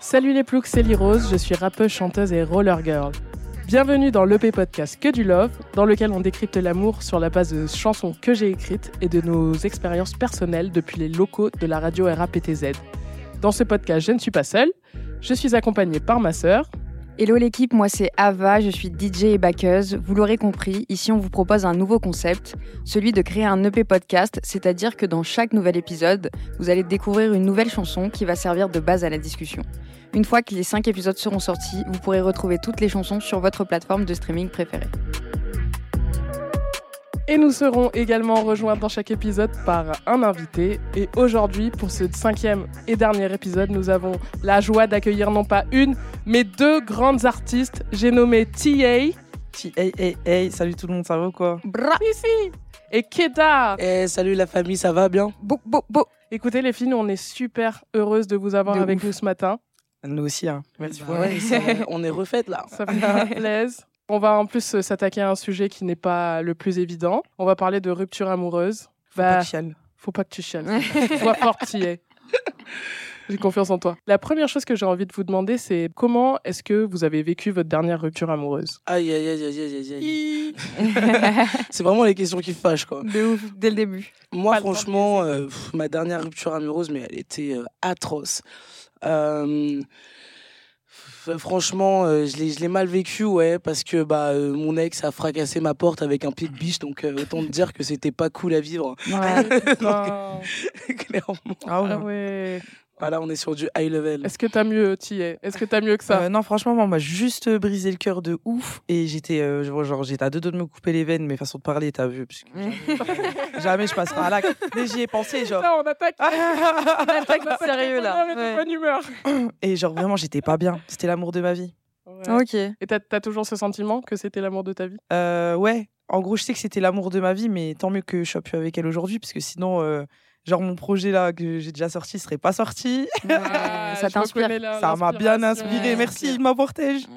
Salut les ploucs, c'est Rose, je suis rappeuse, chanteuse et roller girl. Bienvenue dans l'EP podcast Que du Love, dans lequel on décrypte l'amour sur la base de chansons que j'ai écrites et de nos expériences personnelles depuis les locaux de la radio RAPTZ. Dans ce podcast, je ne suis pas seule, je suis accompagnée par ma sœur. Hello l'équipe, moi c'est Ava, je suis DJ et backeuse. Vous l'aurez compris, ici on vous propose un nouveau concept, celui de créer un EP podcast, c'est-à-dire que dans chaque nouvel épisode, vous allez découvrir une nouvelle chanson qui va servir de base à la discussion. Une fois que les 5 épisodes seront sortis, vous pourrez retrouver toutes les chansons sur votre plateforme de streaming préférée. Et nous serons également rejoints dans chaque épisode par un invité. Et aujourd'hui, pour ce cinquième et dernier épisode, nous avons la joie d'accueillir non pas une, mais deux grandes artistes. J'ai nommé TA. TA, salut tout le monde, ça va ou quoi? Bra ici Et Keda. Eh, salut la famille, ça va bien? Beau, beau, beau. Écoutez les filles, on est super heureuses de vous avoir De avec ouf. nous ce matin. Nous aussi, hein. Bah ouais, ça, On est refaites là. Ça fait plaisir. On va en plus euh, s'attaquer à un sujet qui n'est pas le plus évident. On va parler de rupture amoureuse. Faut Bah, pas que chiale. faut pas que tu chiales. Sois es. J'ai confiance en toi. La première chose que j'ai envie de vous demander, c'est comment est-ce que vous avez vécu votre dernière rupture amoureuse? Aïe, aïe, aïe, aïe, aïe, aïe. C'est vraiment les questions qui fâchent, quoi. De ouf, dès le début. Moi, Pas franchement, euh, pff, ma dernière rupture amoureuse, mais elle était euh, atroce. Euh, Franchement, euh, je l'ai mal vécu, ouais, parce que bah, euh, mon ex a fracassé ma porte avec un pied de biche, donc euh, autant te dire que c'était pas cool à vivre. Ouais. Putain. Clairement. Ah ouais. Ah. Voilà, on est sur du high level. Est-ce que t'as mieux, Thier Est-ce que t'as mieux que ça? Euh, non, franchement, moi, on m'a juste brisé le cœur de ouf. Et j'étais euh, genre, j'étais à deux doigts de me couper les veines, mais façon de parler, t'as vu. parce que jamais, jamais je passerai à l'acte. Mais j'y ai pensé, genre. Là, on attaque. Attaque On attaque sérieux, les là. et Ouais. bonne humeur. Et genre, vraiment, j'étais pas bien. C'était l'amour de ma vie. Ouais. Ok. Et t'as as toujours ce sentiment que c'était l'amour de ta vie? Euh, ouais, en gros, je sais que c'était l'amour de ma vie, mais tant mieux que je sois plus avec elle aujourd'hui, parce que sinon, euh, genre, mon projet là que j'ai déjà sorti serait pas sorti. Ah, ça t'inspire. Ça m'a bien inspiré. Ouais, Merci, ma protège.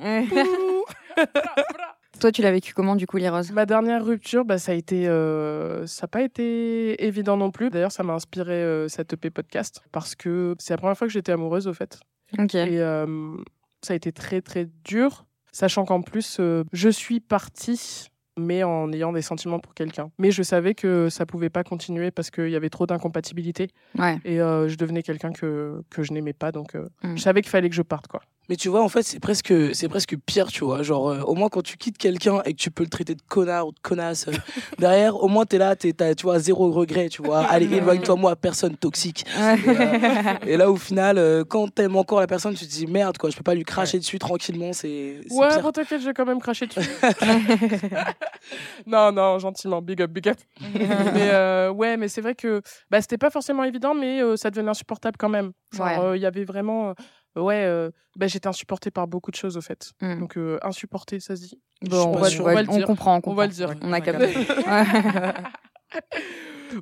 Toi, tu l'as vécu comment du coup, les roses? Ma dernière rupture, bah, ça a été, euh, ça n'a pas été évident non plus. D'ailleurs, ça m'a inspiré euh, cette EP podcast parce que c'est la première fois que j'étais amoureuse au fait. Ok. Et euh, ça a été très très dur, sachant qu'en plus, euh, je suis partie, mais en ayant des sentiments pour quelqu'un. Mais je savais que ça pouvait pas continuer parce qu'il y avait trop d'incompatibilité Ouais. et euh, je devenais quelqu'un que, que je n'aimais pas. Donc, euh, Mm. je savais qu'il fallait que je parte. quoi. Mais tu vois, en fait, c'est presque, c'est presque pire, tu vois. Genre, euh, au moins, quand tu quittes quelqu'un et que tu peux le traiter de connard ou de connasse, euh, derrière, au moins, t'es là, t'es, t'as, tu vois, zéro regret, tu vois. Allez, éloigne-toi, moi, personne toxique. Et là, au final, euh, quand t'aimes encore la personne, tu te dis merde, quoi, je peux pas lui cracher dessus tranquillement, c'est, c'est Ouais, pire. bon, t'inquiète, je vais quand même cracher dessus. non, non, gentiment, big up, big up. mais euh, ouais, mais c'est vrai que bah, c'était pas forcément évident, mais euh, ça devenait insupportable quand même. Genre, Ouais. euh, il y avait vraiment. Ouais, euh, bah, j'étais insupportée par beaucoup de choses, au fait. Mm. Donc, euh, insupportée, ça se dit. Bon, on, va, on On le on dire. comprend, on On comprend. va le dire. On a capté.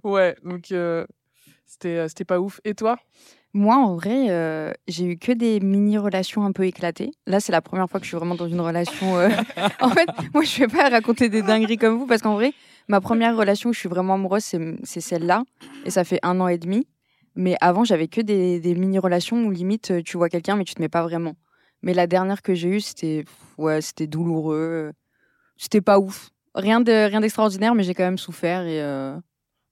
Ouais. Donc euh, c'était c'était pas ouf. Et toi? Moi, en vrai, j'ai eu que des mini-relations un peu éclatées. Là, c'est la première fois que je suis vraiment dans une relation. en fait, moi, je vais pas raconter des dingueries comme vous parce qu'en vrai, ma première relation où je suis vraiment amoureuse, c'est c'est celle-là. Et ça fait un an et demi. Mais avant, j'avais que des, des mini-relations où limite, euh, tu vois quelqu'un, mais tu te mets pas vraiment. Mais la dernière que j'ai eue, c'était ouais, c'était douloureux. C'était pas ouf. Rien de rien d'extraordinaire, mais j'ai quand même souffert et euh,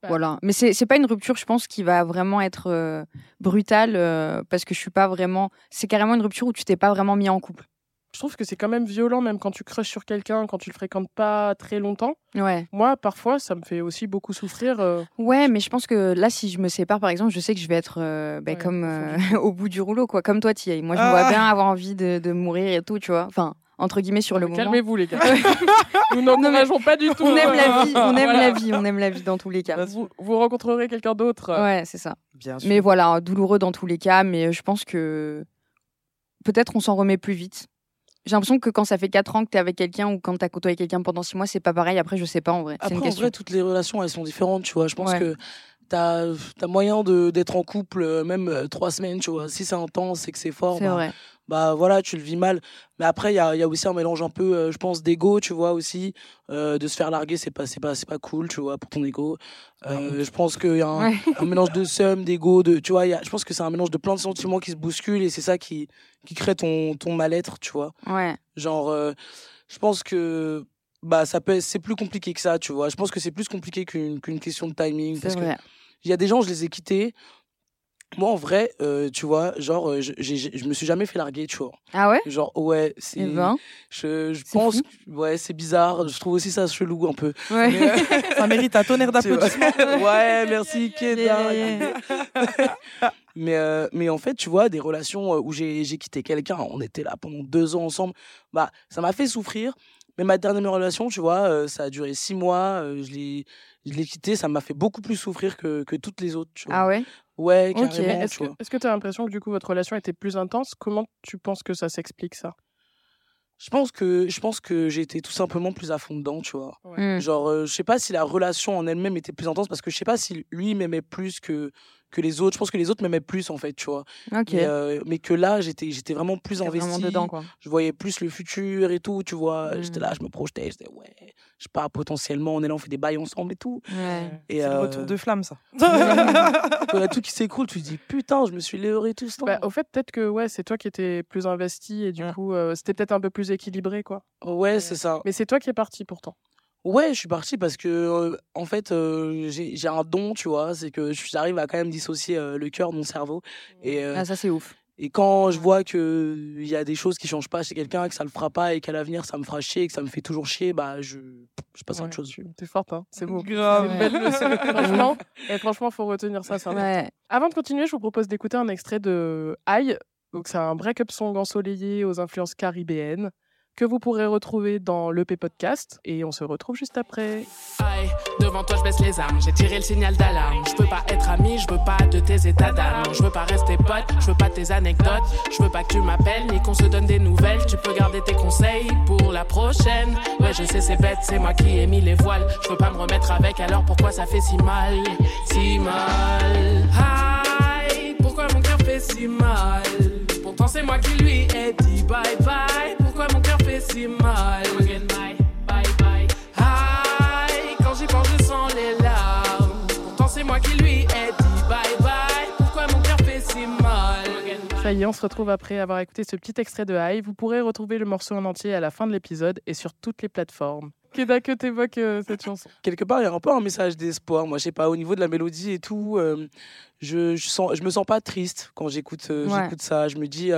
Bah. voilà. Mais c'est c'est pas une rupture, je pense, qui va vraiment être euh, brutale euh, parce que je suis pas vraiment. C'est carrément une rupture où tu t'es pas vraiment mis en couple. Je trouve que c'est quand même violent, même quand tu crushes sur quelqu'un, quand tu le fréquentes pas très longtemps. Ouais. Moi, parfois, ça me fait aussi beaucoup souffrir. euh, Ouais, mais je pense que là, si je me sépare, par exemple, je sais que je vais être euh, Ouais, comme au euh, au bout du rouleau, quoi. Comme toi, Thierry. Moi, je me Ah. vois bien avoir envie de, de mourir et tout, tu vois. Enfin, entre guillemets, sur le moment. Calmez-vous, les gars. Nous n'encourageons pas du tout. On aime la vie, on aime Voilà. la vie, on aime la vie dans tous les cas. Vous, vous rencontrerez quelqu'un d'autre. Ouais, c'est ça. Bien sûr. Mais voilà, douloureux dans tous les cas, mais je pense que peut-être on s'en remet plus vite. J'ai l'impression que quand ça fait 4 ans que tu es avec quelqu'un ou quand tu as côtoyé quelqu'un pendant 6 mois, c'est pas pareil. Après, je sais pas en vrai. Après, une en question. vrai, toutes les relations, elles sont différentes, tu vois. Je pense Ouais. que t'as as moyen d'être en couple, euh, même euh, trois semaines, tu vois. Si c'est intense et que c'est fort, C'est bah, vrai. Bah voilà, tu le vis mal. Mais après, il y a, il y a aussi un mélange un peu, euh, je pense, d'ego, tu vois, aussi. Euh, de se faire larguer, c'est pas, c'est pas, c'est pas cool, tu vois, pour ton ego. Euh, je pense qu'il y a un, Ouais. un mélange de seum, d'ego, de, tu vois, il y a- je pense que c'est un mélange de plein de sentiments qui se bousculent et c'est ça qui, qui crée ton, ton mal-être, tu vois. Ouais. Genre, euh, je pense que bah ça peut, c'est plus compliqué que ça, tu vois. Je pense que c'est plus compliqué qu'une qu'une question de timing. C'est Parce que il y a des gens, je les ai quittés. Moi, en vrai, euh, tu vois, genre, euh, je, je me suis jamais fait larguer, tu vois. Ah ouais? Genre, ouais, c'est. Eh ben. Je, je pense, fou. que- ouais, c'est bizarre. Je trouve aussi ça chelou un peu. Ouais. Mais, euh, Ça mérite un tonnerre d'applaudissements. ouais, merci, Keda. Yeah, yeah, mais, euh, mais en fait, tu vois, des relations où j'ai j'ai quitté quelqu'un, on était là pendant deux ans ensemble, bah, ça m'a fait souffrir. Mais ma dernière relation, tu vois, euh, ça a duré six mois, euh, je l'ai je l'ai quitté, ça m'a fait beaucoup plus souffrir que, que toutes les autres, tu vois. Ah ouais? Ouais, Ok. carrément, Est-ce tu que vois. est-ce que tu as l'impression que du coup votre relation était plus intense? Comment tu penses que ça s'explique ça? Je pense que, je pense que j'ai été tout simplement plus à fond dedans, tu vois. Hmm. Genre, euh, je sais pas si la relation en elle-même était plus intense parce que je sais pas si lui m'aimait plus que, que les autres. Je pense que les autres m'aimaient plus, en fait, tu vois. Ok. Mais, euh, mais que là, j'étais j'étais vraiment plus investi. vraiment dedans, quoi. Je voyais plus le futur et tout, tu vois. J'étais là, je me projetais, j'étais ouais, je sais pas, potentiellement, on est là, on fait des bails ensemble et tout. Ouais. Et C'est le euh, retour de flamme, ça. quand il y a tout qui s'écroule, tu te dis putain, je me suis leurré tout ce temps. Bah, Au fait, peut-être que ouais, c'est toi qui étais plus investi et du Mm. coup, euh, c'était peut-être un peu plus équilibré, quoi. ouais, c'est ça. Mais c'est toi qui es parti pourtant. Ouais, je suis parti parce que, euh, en fait, euh, j'ai un don, tu vois, c'est que j'arrive à quand même dissocier euh, le cœur de mon cerveau. Et, euh, Ah, ça, c'est ouf. et quand je vois qu'il y a des choses qui changent pas chez quelqu'un, que ça le fera pas et qu'à l'avenir ça me fera chier, que ça me fait toujours chier, bah je, je passe à Ouais, autre chose. tu- T'es forte, hein. C'est beau. Grave. C'est une belle leçon. franchement, et franchement, faut retenir ça. c'est important. Ouais. Avant de continuer, je vous propose d'écouter un extrait de Aïe. Donc, c'est un break-up song ensoleillé aux influences caribéennes que vous pourrez retrouver dans l'EP Podcast. Et on se retrouve juste après. Aïe, devant toi je baisse les armes, j'ai tiré le signal d'alarme. Je veux pas être ami, je veux pas de tes états d'âme. Je veux pas rester pote, je veux pas tes anecdotes. Je veux pas que tu m'appelles ni qu'on se donne des nouvelles. Tu peux garder tes conseils pour la prochaine. Ouais, je sais, c'est bête, c'est moi qui ai mis les voiles. Je veux pas me remettre avec, alors pourquoi ça fait si mal? Si mal. Aïe, pourquoi mon cœur fait si mal? Pourtant c'est moi qui lui ai dit bye bye. Pourquoi mon cœur fait si mal? Again, bye, bye, bye. Aïe, quand j'y pense, je sens les larmes. Pourtant, c'est moi qui lui ai dit bye bye. Pourquoi mon cœur fait si mal? Ça y est, on se retrouve après avoir écouté ce petit extrait de Aïe. Vous pourrez retrouver le morceau en entier à la fin de l'épisode et sur toutes les plateformes. Keda, que t'évoques euh, cette chanson? Quelque part, il y a un peu un message d'espoir. Moi, je sais pas, au niveau de la mélodie et tout, euh, je, je, sens, je me sens pas triste quand j'écoute euh, Ouais. j'écoute ça. Je me dis.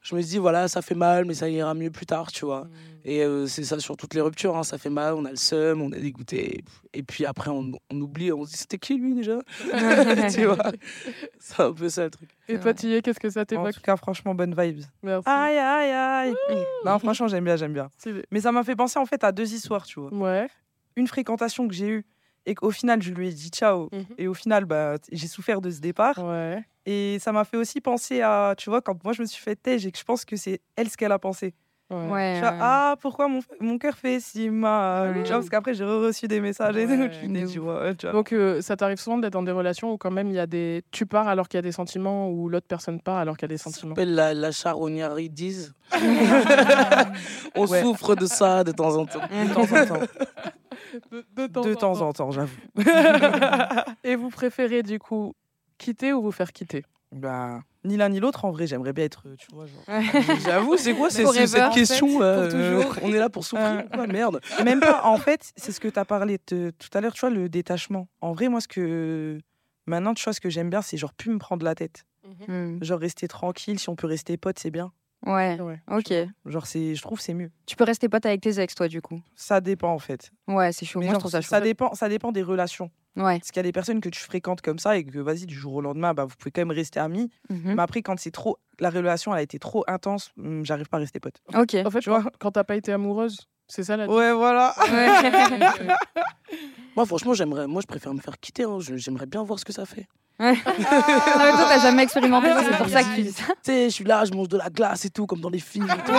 Je me dis, voilà, ça fait mal, mais ça ira mieux plus tard, tu vois. Et euh, c'est ça sur toutes les ruptures, hein, ça fait mal, on a le seum, on est dégoûté. Et puis après, on, on oublie, on se dit, c'était qui lui déjà? Tu vois? C'est un peu ça le truc. Et toi, Thier, qu'est-ce que ça En t'évoque? tout cas, franchement, bonne vibes. Merci. Aïe, aïe, aïe. Non, franchement, j'aime bien, j'aime bien. Mais ça m'a fait penser en fait à deux histoires, tu vois. Ouais. Une fréquentation que j'ai eue et qu'au final, je lui ai dit ciao. Mhm. Et au final, bah, j'ai souffert de ce départ. Ouais. Et ça m'a fait aussi penser à, tu vois, quand moi je me suis fait têche et que je pense que c'est elle ce qu'elle a pensé. Ouais. Ouais. ah, pourquoi mon, mon cœur fait si mal? Ouais. Vois, parce qu'après, j'ai reçu des messages et tout. Tu vois, tu vois. Donc, euh, ça t'arrive souvent d'être dans des relations où quand même il y a des. Tu pars alors qu'il y a des sentiments ou l'autre personne part alors qu'il y a des Ça sentiments? s'appelle la, la charognardise. on Ouais. souffre de ça de temps en temps. De temps en temps. De, de temps, De en temps temps. en temps, j'avoue. Et vous préférez du coup quitter ou vous faire quitter? Bah, ni l'un ni l'autre, en vrai, j'aimerais bien être, tu vois, genre. J'avoue, c'est quoi c'est- cette en fait, question pour euh, toujours. On est là pour souffrir. Quoi, merde. Même pas, en fait, c'est ce que tu as parlé de- tout à l'heure, tu vois, le détachement. En vrai, moi, ce que. Maintenant, tu vois, ce que j'aime bien, c'est genre plus me prendre la tête. Hmm. Genre rester tranquille, si on peut rester pote, c'est bien. Ouais. Ouais. Ok. Genre, c'est, je trouve, c'est mieux. Tu peux rester pote avec tes ex, toi, du coup. Ça dépend, en fait. Ouais, c'est chaud. Mais Moi, je trouve ça chaud. ça dépend, ça dépend des relations. Ouais. Parce qu'il y a des personnes que tu fréquentes comme ça et que, vas-y, du jour au lendemain, bah, vous pouvez quand même rester amis. Mhm. Mais après, quand c'est trop. La relation, elle a été trop intense, hum, j'arrive pas à rester pote. Ok. En fait, Tu vois? quand, t'as pas été amoureuse, c'est ça la Ouais, voilà. Ouais. Moi, franchement, j'aimerais, moi, je préfère me faire quitter. hein. Je- J'aimerais bien voir ce que ça fait. Ah, mais toi, t'as jamais expérimenté c'est pour ça que tu dis ça. Tu sais, je suis là, je mange de la glace et tout, comme dans les films. et tout.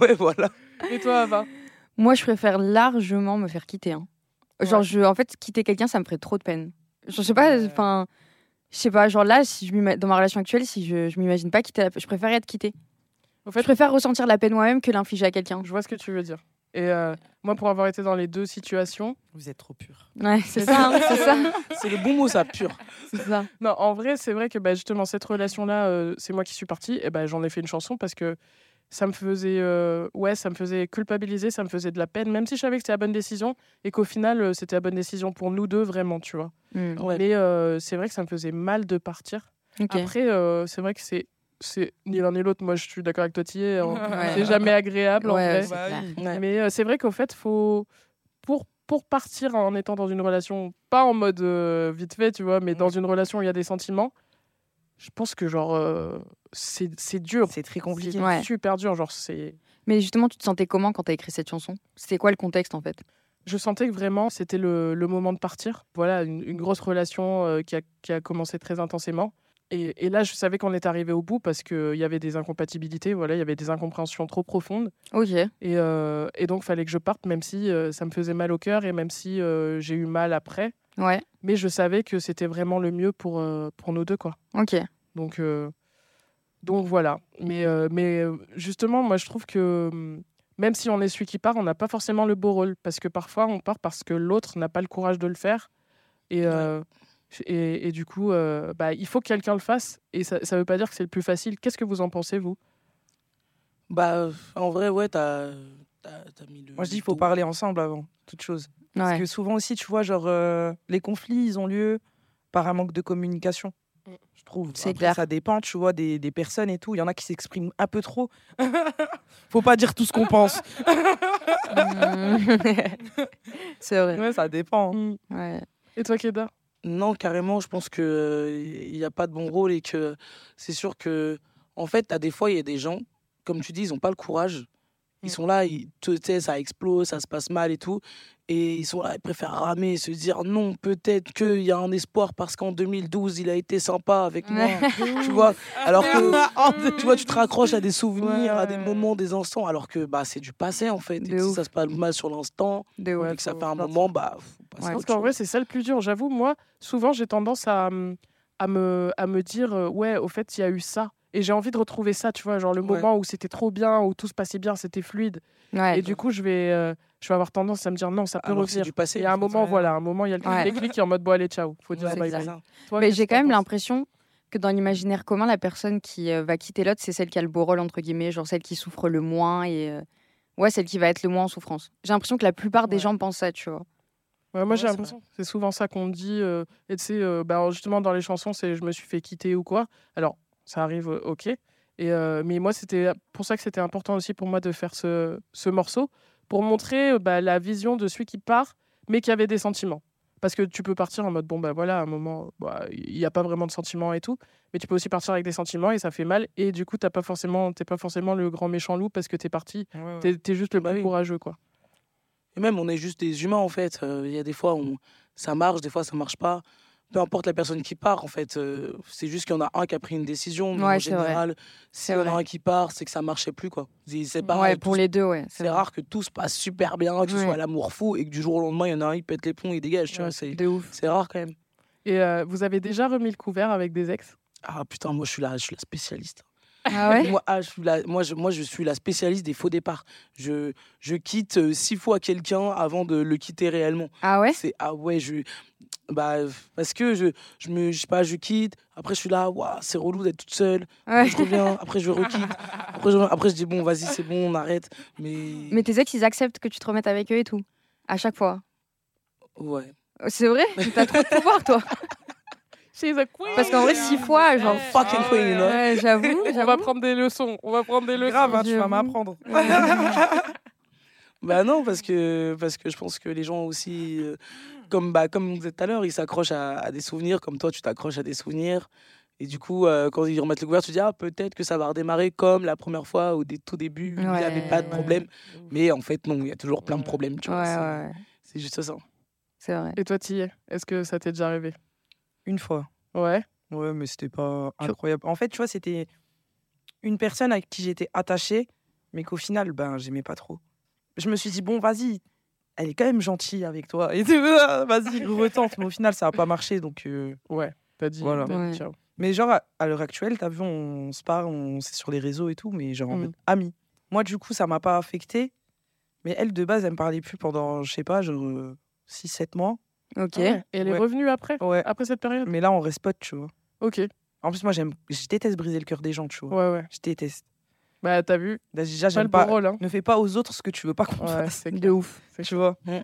ouais, voilà. Et toi, Ava? Moi, je préfère largement me faire quitter. hein. Genre, Ouais. je, en fait, quitter quelqu'un, ça me ferait trop de peine. Je sais pas, Ouais. enfin, Je sais pas, genre là, si je dans ma relation actuelle, si je, je m'imagine pas quitter, la... je préfère être quittée. Au fait, Je préfère ressentir la peine moi-même que l'infliger à quelqu'un. je vois ce que tu veux dire. Et euh, moi, pour avoir été dans les deux situations, Vous êtes trop pur. Ouais, c'est ça, c'est ça, C'est le bon mot, ça, pur. c'est ça. Non, en vrai, c'est vrai que bah, justement, cette relation-là, euh, c'est moi qui suis partie. Et ben j'en ai fait une chanson parce que ça me faisait, euh, ouais, ça me faisait culpabiliser, ça me faisait de la peine, même si je savais que c'était la bonne décision et qu'au final, euh, c'était la bonne décision pour nous deux, vraiment, tu vois. Ouais. Mais euh, c'est vrai que ça me faisait mal de partir. Après, euh, c'est vrai que c'est, c'est ni l'un ni l'autre. Moi, je suis d'accord avec toi, Thier. hein. Ouais. C'est jamais agréable, en vrai. Bah. Ouais. Mais euh, c'est vrai qu'au fait, faut pour pour partir en étant dans une relation, pas en mode euh, vite fait, tu vois, mais dans une relation où il y a des sentiments. Je pense que genre euh, c'est c'est dur, C'est très compliqué. c'est Ouais. super dur. Genre c'est, Mais justement, tu te sentais comment quand t'as écrit cette chanson? C'était quoi le contexte en fait? Je sentais que vraiment c'était le, le moment de partir. Voilà, une, une grosse relation euh, qui a qui a commencé très intensément. Et, et là, je savais qu'on était arrivé au bout parce qu'il y avait des incompatibilités, voilà, il y avait des incompréhensions trop profondes. Ok. Et, euh, et donc, fallait que je parte, même si euh, ça me faisait mal au cœur et même si euh, j'ai eu mal après. Ouais. Mais je savais que c'était vraiment le mieux pour, pour nous deux, quoi. Ok. Donc, donc voilà. Mais, mais justement, moi, je trouve que hum, même si on est celui qui part, on n'a pas forcément le beau rôle. Parce que parfois, on part parce que l'autre n'a pas le courage de le faire. Et, et, et du coup, euh, bah, il faut que quelqu'un le fasse. Et ça ne veut pas dire que c'est le plus facile. Qu'est-ce que vous en pensez, vous? Bah, euh, en vrai, ouais, t'as mis le. Moi, je dis le il faut parler ensemble avant toute chose. Parce que souvent aussi, tu vois, genre, euh, les conflits, ils ont lieu par un manque de communication. Mm. Je trouve. C'est Après, clair. Ça dépend, tu vois, des, des personnes et tout. Il y en a qui s'expriment un peu trop. faut pas dire tout ce qu'on pense. C'est vrai. Ouais, ça dépend. hein. Ouais. Et toi, Keda Non, carrément, je pense qu'il n'y a pas de bon rôle et que c'est sûr que, en fait, à des fois, il y a des gens, comme tu dis, ils n'ont pas le courage. Ils Mm. sont là, ils, ça explose, ça se passe mal et tout. Et ils sont là, ils préfèrent ramer et se dire non, peut-être qu'il y a un espoir parce qu'en 2012, il a été sympa avec moi. tu vois? Alors que, tu vois, tu te raccroches à des souvenirs, à des moments, des instants, alors que bah, c'est du passé en fait. Et si ça se passe mal sur l'instant, et que ça fait un moment, bah, Ouais. à Parce qu'en vrai, c'est ça le plus dur. J'avoue, moi, souvent, j'ai tendance à, à, me, à me dire, euh, ouais, au fait, il y a eu ça. Et j'ai envie de retrouver ça, tu vois, genre le Ouais. moment où c'était trop bien, où tout se passait bien, c'était fluide. Ouais. Et du coup, je vais, euh, je vais avoir tendance à me dire, non, ça peut Alors que c'est revenir. passé. Et à un moment, ouais. voilà, un moment, il y a le Ouais. déclic qui est en mode, bon, allez, ciao. Faut dire Ouais, bye. Toi, Mais j'ai quand même l'impression que dans l'imaginaire commun, la personne qui euh, va quitter l'autre, c'est celle qui a le beau rôle, entre guillemets, genre celle qui souffre le moins et. euh, Ouais, celle qui va être le moins en souffrance. J'ai l'impression que la plupart des Ouais. gens pensent ça, tu vois. Ouais, moi, Ouais, j'ai l'impression que c'est souvent ça qu'on dit. euh, et tu sais, euh, bah, justement, dans les chansons, c'est je me suis fait quitter ou quoi. Alors, ça arrive, euh, ok. Et, euh, mais moi, c'était pour ça que c'était important aussi pour moi de faire ce, ce morceau, pour montrer bah, la vision de celui qui part, mais qui avait des sentiments. Parce que tu peux partir en mode, bon, bah voilà, à un moment, bah, il n'y a pas vraiment de sentiments et tout. Mais tu peux aussi partir avec des sentiments et ça fait mal. Et du coup, tu n'es pas, forcément- t'es pas forcément le grand méchant loup parce que tu es parti. Ouais, ouais. Tu es, juste le Bah plus courageux, quoi. Et même, on est juste des humains, en fait. Euh, Il y a des fois où ça marche, des fois, ça marche pas. Peu importe la personne qui part, en fait. euh, c'est juste qu'il y en a un qui a pris une décision. Mais Ouais, en général, si C'est il y en a un qui part, c'est que ça marchait plus, quoi. C'est ouais, pour les deux, ouais. C'est rare que tout se passe super bien, que ce Ouais. soit l'amour fou et que du jour au lendemain, il y en a un, il pète les plombs, il dégage. Tu vois, c'est rare quand même. Et euh, vous avez déjà remis le couvert avec des ex? Ah putain, moi, je suis la, je suis la spécialiste. Ah ouais moi, ah, je suis la, moi, je, moi, je suis la spécialiste des faux départs. Je, je quitte euh, six fois quelqu'un avant de le quitter réellement. Ah ouais C'est ah ouais, je bah parce que je je me je sais pas, je quitte, après je suis là, waouh, c'est relou d'être toute seule. Après Ouais. je reviens, après je requitte. Après je, après je dis bon, vas-y, c'est bon, on arrête. Mais, Mais tes ex, ils acceptent que tu te remettes avec eux et tout. À chaque fois. ouais. C'est vrai? T'as trop de pouvoir, toi. She's a queen. Parce qu'en vrai, six fois, genre. Fucking queen. Ouais, j'avoue. On va j'avoue. prendre des leçons. On va prendre des leçons. Grave, hein, tu vas m'apprendre. Bah non, parce que, parce que je pense que les gens aussi, euh, comme, bah, comme on disait tout à l'heure, ils s'accrochent à, à des souvenirs, comme toi, tu t'accroches à des souvenirs. Et du coup, euh, quand ils remettent le couvert, tu te dis, ah, peut-être que ça va redémarrer comme la première fois, au dé- tout début, il n'y avait pas de Ouais. problème. Mais en fait, non, il y a toujours plein de problèmes, tu Ouais, vois. c'est- ouais. C'est juste ça. C'est vrai. Et toi, Tillet, est-ce que ça t'est déjà arrivé? Une fois. Ouais. Ouais, mais c'était pas incroyable. En fait, tu vois, c'était une personne avec qui j'étais attachée, mais qu'au final, ben, j'aimais pas trop. Je me suis dit, bon, vas-y, elle est quand même gentille avec toi. Et vas-y, retente. Mais au final, ça a pas marché. Donc, euh, Ouais. T'as dit, Voilà. dit ciao. Mais genre, à, à l'heure actuelle, t'as vu, on se parle, on c'est sur les réseaux et tout, mais genre en Mm. mode amis. Moi, du coup, ça m'a pas affecté. Mais elle, de base, elle me parlait plus pendant, je sais pas, genre 6-7 mois. Ok. Ah ouais. Et elle est Ouais. revenue après Ouais. Après cette période? Mais là, on reste potes, tu vois. Ok. En plus, moi, j'aime, je déteste briser le cœur des gens, tu vois. Ouais, ouais. Je déteste. Bah, t'as vu Déjà, Pas j'aime le bon pas. rôle, hein. Ne fais pas aux autres ce que tu veux pas qu'on Ouais, fasse. c'est De clair. ouf. Tu vois. Ouais.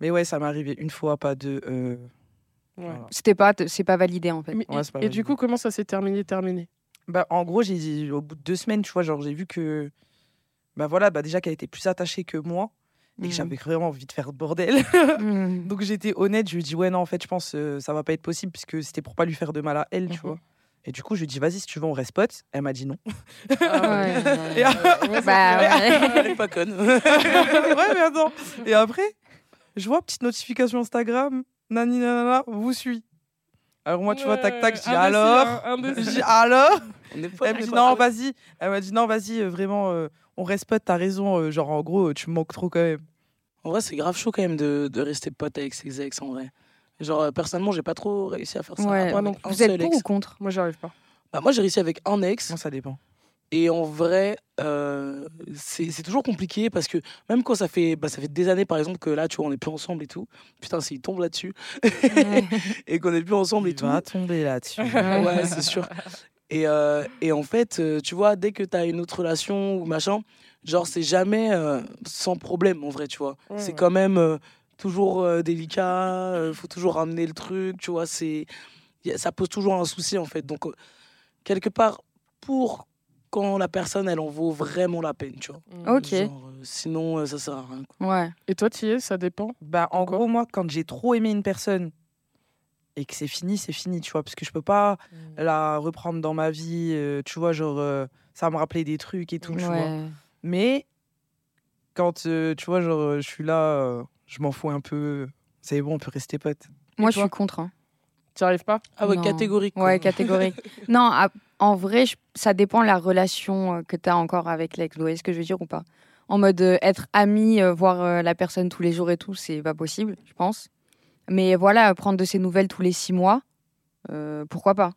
Mais ouais, ça m'est arrivé une fois, pas deux. euh, Ouais. voilà. C'était pas, c'est pas validé en fait. Mais- Ouais, c'est pas et du validé. coup, comment ça s'est terminé, terminé? Bah, en gros, j'ai dit, au bout de deux semaines, tu vois, genre, j'ai vu que. Bah voilà, bah déjà qu'elle était plus attachée que moi et que Mhm. j'avais vraiment envie de faire le bordel. Mm. Donc j'étais honnête, je lui ai dit, ouais, non, en fait, je pense euh, ça va pas être possible puisque c'était pour pas lui faire de mal à elle, tu Mhm. vois. Et du coup, je lui ai dit, vas-y, si tu veux, on reste potes. Elle m'a dit non. Ouais. Et Ouais, Bah, ouais. Elle est pas conne. ouais, mais attends. Et après, je vois petite notification Instagram, nani nanana, vous suis. Alors moi, tu vois, tac tac, je dis alors. indécis, Je hein, dis alors. On est pas- Elle me dit non, vas-y. Elle m'a dit non, vas-y, euh, vraiment, euh, on reste potes, t'as raison. euh, genre, en gros, euh, tu me manques trop quand même. En vrai, c'est grave chaud quand même de, de rester pote avec ses ex en vrai. Genre, euh, personnellement, j'ai pas trop réussi à faire ça. Ouais. à part Moi avec un Vous êtes seul pour ex. ou contre? Moi, j'y arrive pas. Bah, moi, j'ai réussi avec un ex. Non, ça dépend. Et en vrai, euh, c'est toujours compliqué parce que même quand ça fait, bah, ça fait des années, par exemple, que là, tu vois, on n'est plus ensemble et tout. Putain, s'il tombe là-dessus et qu'on n'est plus ensemble et Il tout. va tomber là-dessus. ouais, c'est sûr. Et, euh, et en fait, euh, tu vois, dès que tu as une autre relation ou machin, genre, c'est jamais euh, sans problème, en vrai, tu vois. C'est quand même toujours délicat, euh, faut toujours ramener le truc, tu vois, c'est ça pose toujours un souci, en fait. Donc, quelque part, pour quand la personne, elle en vaut vraiment la peine, tu vois. Ok. Genre, euh, sinon, euh, ça sert à rien. quoi. Ouais. Et toi, Thier, ça dépend Bah, en gros, moi, quand j'ai trop aimé une personne et que c'est fini, c'est fini, tu vois, parce que je peux pas la reprendre dans ma vie, euh, tu vois, genre, euh, ça va me rappeler des trucs et tout, tu vois. Ouais. Mais quand, euh, tu vois, genre, euh, je suis là, euh, je m'en fous un peu, c'est bon, on peut rester potes. Moi, je suis contre. hein. Tu arrives pas? Ah ouais, Non. catégorique. quoi. Ouais, catégorique. non, à- en vrai, je- ça dépend de la relation euh, que tu as encore avec l'ex. Vous voyez ce que je veux dire ou pas? En mode euh, être ami, euh, voir euh, la personne tous les jours et tout, c'est pas possible, je pense. Mais voilà, prendre de ses nouvelles tous les six mois, euh, pourquoi pas?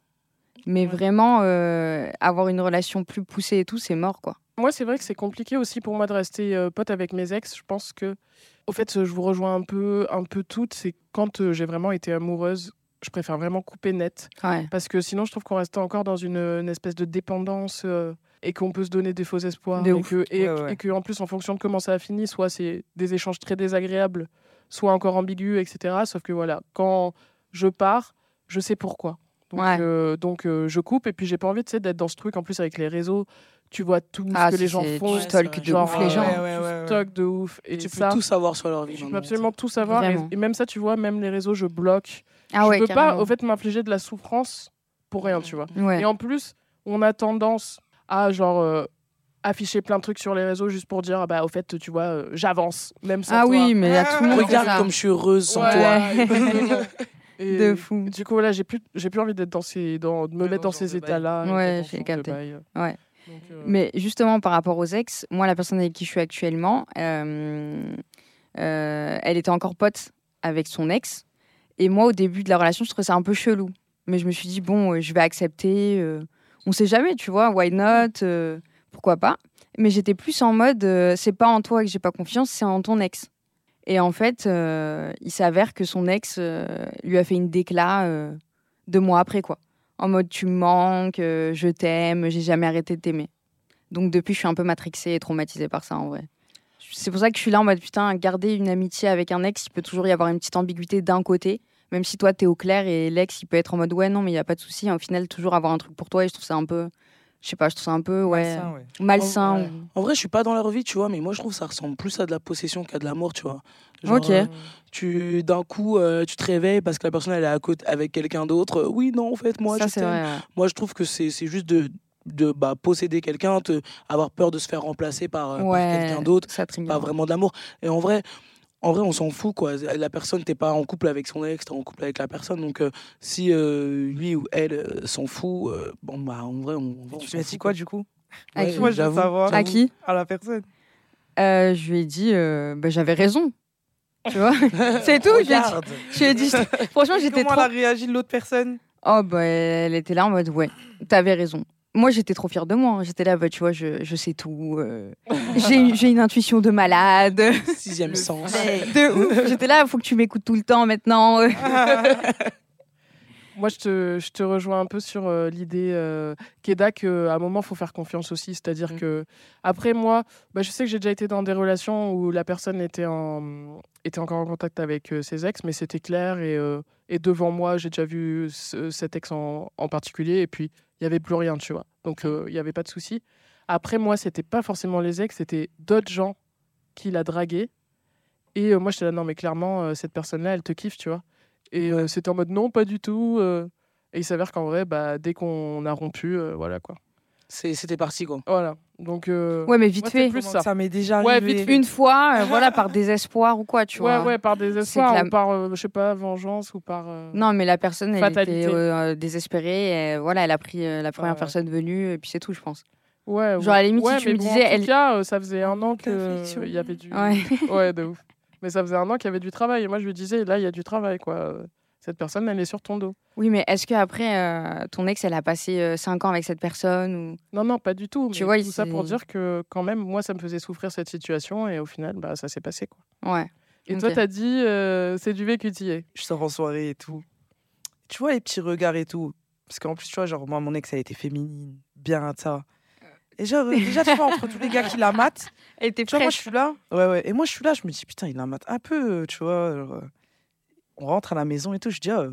Mais Ouais. vraiment, euh, avoir une relation plus poussée et tout, c'est mort, quoi. Moi, c'est vrai que c'est compliqué aussi pour moi de rester euh, pote avec mes ex. Je pense que, au fait, je vous rejoins un peu, un peu toutes. C'est quand euh, j'ai vraiment été amoureuse, je préfère vraiment couper net. Ouais. Parce que sinon, je trouve qu'on reste encore dans une, une espèce de dépendance euh, et qu'on peut se donner des faux espoirs. Et, ouf. que, et, Ouais, ouais. et que, en plus, en fonction de comment ça a fini, soit c'est des échanges très désagréables, soit encore ambigus, etc. Sauf que voilà, quand je pars, je sais pourquoi. Donc, Ouais. euh, donc euh, je coupe et puis j'ai pas envie tu sais, d'être dans ce truc en plus avec les réseaux. Tu vois tout Ah, ce que les gens font. tu stalk de genre, ouf les gens. Stock de ouf. Et tu peux ça, tout savoir sur leur vie. je peux absolument tout savoir. Et, et même ça, tu vois, même les réseaux, je bloque. Ah je ouais, peux pas, au fait, m'infliger de la souffrance pour rien, tu vois. Ouais. Et en plus, on a tendance à genre euh, afficher plein de trucs sur les réseaux juste pour dire, ah bah au fait, tu vois, euh, j'avance, même sans Ah toi. oui, mais là, tout le monde Regarde ça. comme je suis heureuse sans Ouais, toi. Et De fou. Du coup, voilà, j'ai plus, j'ai plus envie d'être dans ces, dans, de me mettre dans ces états-là. et Ouais, j'ai capté. Ouais. Donc, euh, Mais justement, par rapport aux ex, moi, la personne avec qui je suis actuellement, euh, euh, elle était encore pote avec son ex. Et moi, au début de la relation, je trouvais ça un peu chelou. Mais je me suis dit, bon, euh, je vais accepter. euh, on sait jamais, tu vois, why not euh, Pourquoi pas Mais j'étais plus en mode, euh, c'est pas en toi que j'ai pas confiance, c'est en ton ex. Et en fait, il s'avère que son ex lui a fait une décla deux mois après, quoi. En mode, tu me manques, je t'aime, j'ai jamais arrêté de t'aimer. Donc depuis, je suis un peu matrixée et traumatisée par ça, en vrai. C'est pour ça que je suis là en mode, putain, garder une amitié avec un ex, il peut toujours y avoir une petite ambiguïté d'un côté. Même si toi, t'es au clair et l'ex, il peut être en mode, ouais, non, mais il n'y a pas de souci. Au final, toujours avoir un truc pour toi. Et je trouve ça un peu, je sais pas, je trouve ça un peu, ouais, Malsain, ouais. malsain. Ouais. En vrai, je suis pas dans leur vie, tu vois, mais moi, je trouve que ça ressemble plus à de la possession qu'à de l'amour, tu vois. Genre, Ok. euh, tu d'un coup, euh, tu te réveilles parce que la personne elle est à côté avec quelqu'un d'autre. Oui, non, en fait, moi, ça, je vrai. Moi, je trouve que c'est c'est juste de de bah, posséder quelqu'un, te- avoir peur de se faire remplacer par, euh, par Ouais, quelqu'un d'autre. Ça Pas vraiment de l'amour. Et en vrai, en vrai, on s'en fout quoi. La personne, t'es pas en couple avec son ex, t'es en couple avec la personne. Donc, euh, si euh, lui ou elle euh, s'en fout, euh, bon bah en vrai, on, on Tu lui as dit quoi, du coup? À Ouais, qui Moi, je veux j'avoue, savoir. À qui? À la personne. Euh, Je lui ai dit, euh, bah, j'avais raison. Tu vois? C'est tout. je lui ai dit- Regarde. Je lui ai dit, franchement, j'étais Comment trop. elle a réagi de l'autre personne? Oh, bah, elle était là en mode, ouais, t'avais raison. Moi, j'étais trop fière de moi. hein. J'étais là, bah, tu vois, je, je sais tout. euh, j'ai j'ai une intuition de malade. Sixième sens. De ouf. J'étais là, faut que tu m'écoutes tout le temps maintenant. Moi, je te, je te rejoins un peu sur euh, l'idée, euh, Keda, qu'à un moment, il faut faire confiance aussi. C'est-à-dire Mm. que, après, moi, bah, je sais que j'ai déjà été dans des relations où la personne était, en, était encore en contact avec euh, ses ex, mais c'était clair. Et, euh, et devant moi, j'ai déjà vu ce- cet ex en, en particulier. Et puis, il n'y avait plus rien, tu vois. Donc, euh, il n'y avait pas de souci. Après, moi, c'était pas forcément les ex, c'était d'autres gens qui la draguaient. Et euh, moi, j'étais là, non, mais clairement, euh, cette personne-là, elle te kiffe, tu vois. Et euh, c'était en mode, non, pas du tout. euh. Et il s'avère qu'en vrai, bah, dès qu'on a rompu, euh, voilà quoi. C'est- C'était parti, quoi. Voilà. Donc, euh, Ouais, mais vite fait. plus ça. Ça m'est déjà Ouais, arrivé. vite fait. Une fois, euh, voilà, par désespoir ou quoi, tu ouais, vois. ouais, par C'est désespoir que la- ou par, euh, je sais pas, vengeance ou par. euh, Non, mais la personne, elle Fatalité. était euh, désespérée. et, voilà, elle a pris euh, la première Ouais. personne venue, et puis c'est tout, je pense. Ouais, Genre, à la limite, ouais, si tu mais me bon, disais, En elle- tout cas, euh, ça faisait un an fait qu'il y avait du. Ouais. Ouais, de ouf. Mais ça faisait un an qu'il y avait du travail. Et moi, je lui disais, là, il y a du travail, quoi. Cette personne, elle est sur ton dos. Oui, mais est-ce qu'après, euh, ton ex, elle a passé 5 ans avec cette personne ou... Non, non, pas du tout. Tu mais vois, tout ça pour dire que, quand même, moi, ça me faisait souffrir cette situation. Et au final, bah, ça s'est passé, quoi. Ouais. Et toi, t'as dit, euh, c'est du vécu, t'y es. je sors en soirée et tout. Tu vois les petits regards et tout. Parce qu'en plus, tu vois, genre, moi, mon ex, elle était féminine, bien, ça. Et genre, euh, déjà, tu vois, entre tous les gars qui la matent, Elle était tu vois, moi, je suis là. Ouais, ouais. Et moi, je suis là, je me dis, putain, il la mate un peu, euh, tu vois. genre, euh, on rentre à la maison et tout, je dis, euh,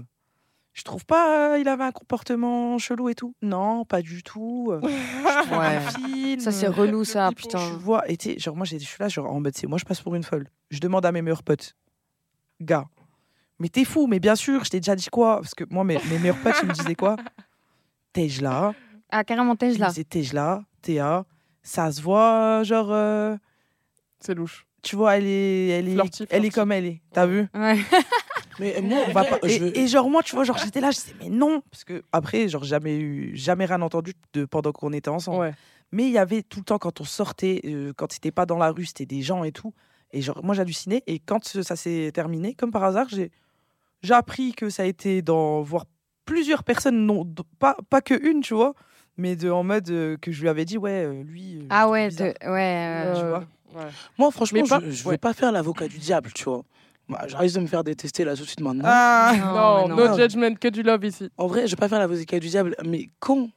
je trouve pas, euh, il avait un comportement chelou et tout. Non, pas du tout. euh, je Ouais. un film, Ça, c'est relou, ça, putain. Je vois, et genre, moi, je suis là, genre, en mode, c'est moi, je passe pour une folle. Je demande à mes meilleurs potes, gars, mais t'es fou, mais bien sûr, je t'ai déjà dit quoi? Parce que moi, mes, mes meilleurs potes, ils me disaient quoi? T'es là? Ah, carrément, t'es là? t'es là, Théa. Ça se voit, genre, euh, C'est louche. tu vois, elle est, elle est, Flirty, elle est comme elle est. T'as vu? Ouais. Mais moi, On va pas- je et, genre, moi, tu vois, genre, j'étais là, je disais, mais non. Parce que après, genre, jamais eu, jamais rien entendu de, pendant qu'on était ensemble. Ouais. Mais il y avait tout le temps, quand on sortait, euh, quand c'était pas dans la rue, c'était des gens et tout. Et genre, moi, j'hallucinais. Et quand ce- ça s'est terminé, comme par hasard, j'ai, j'ai appris que ça a été dans voir plusieurs personnes, non, pas, pas que une, tu vois, mais de, en mode euh, que je lui avais dit, ouais, euh, lui. euh, Ah ouais, de... ouais. euh, tu vois. ouais. Moi, franchement, Mais je, je veux ouais. pas faire l'avocat du diable, tu vois. Bah, J'arrive de me faire détester là tout de suite maintenant. Ah, Non, no judgment, que du love ici. En vrai, je vais pas faire l'avocat du diable, mais quand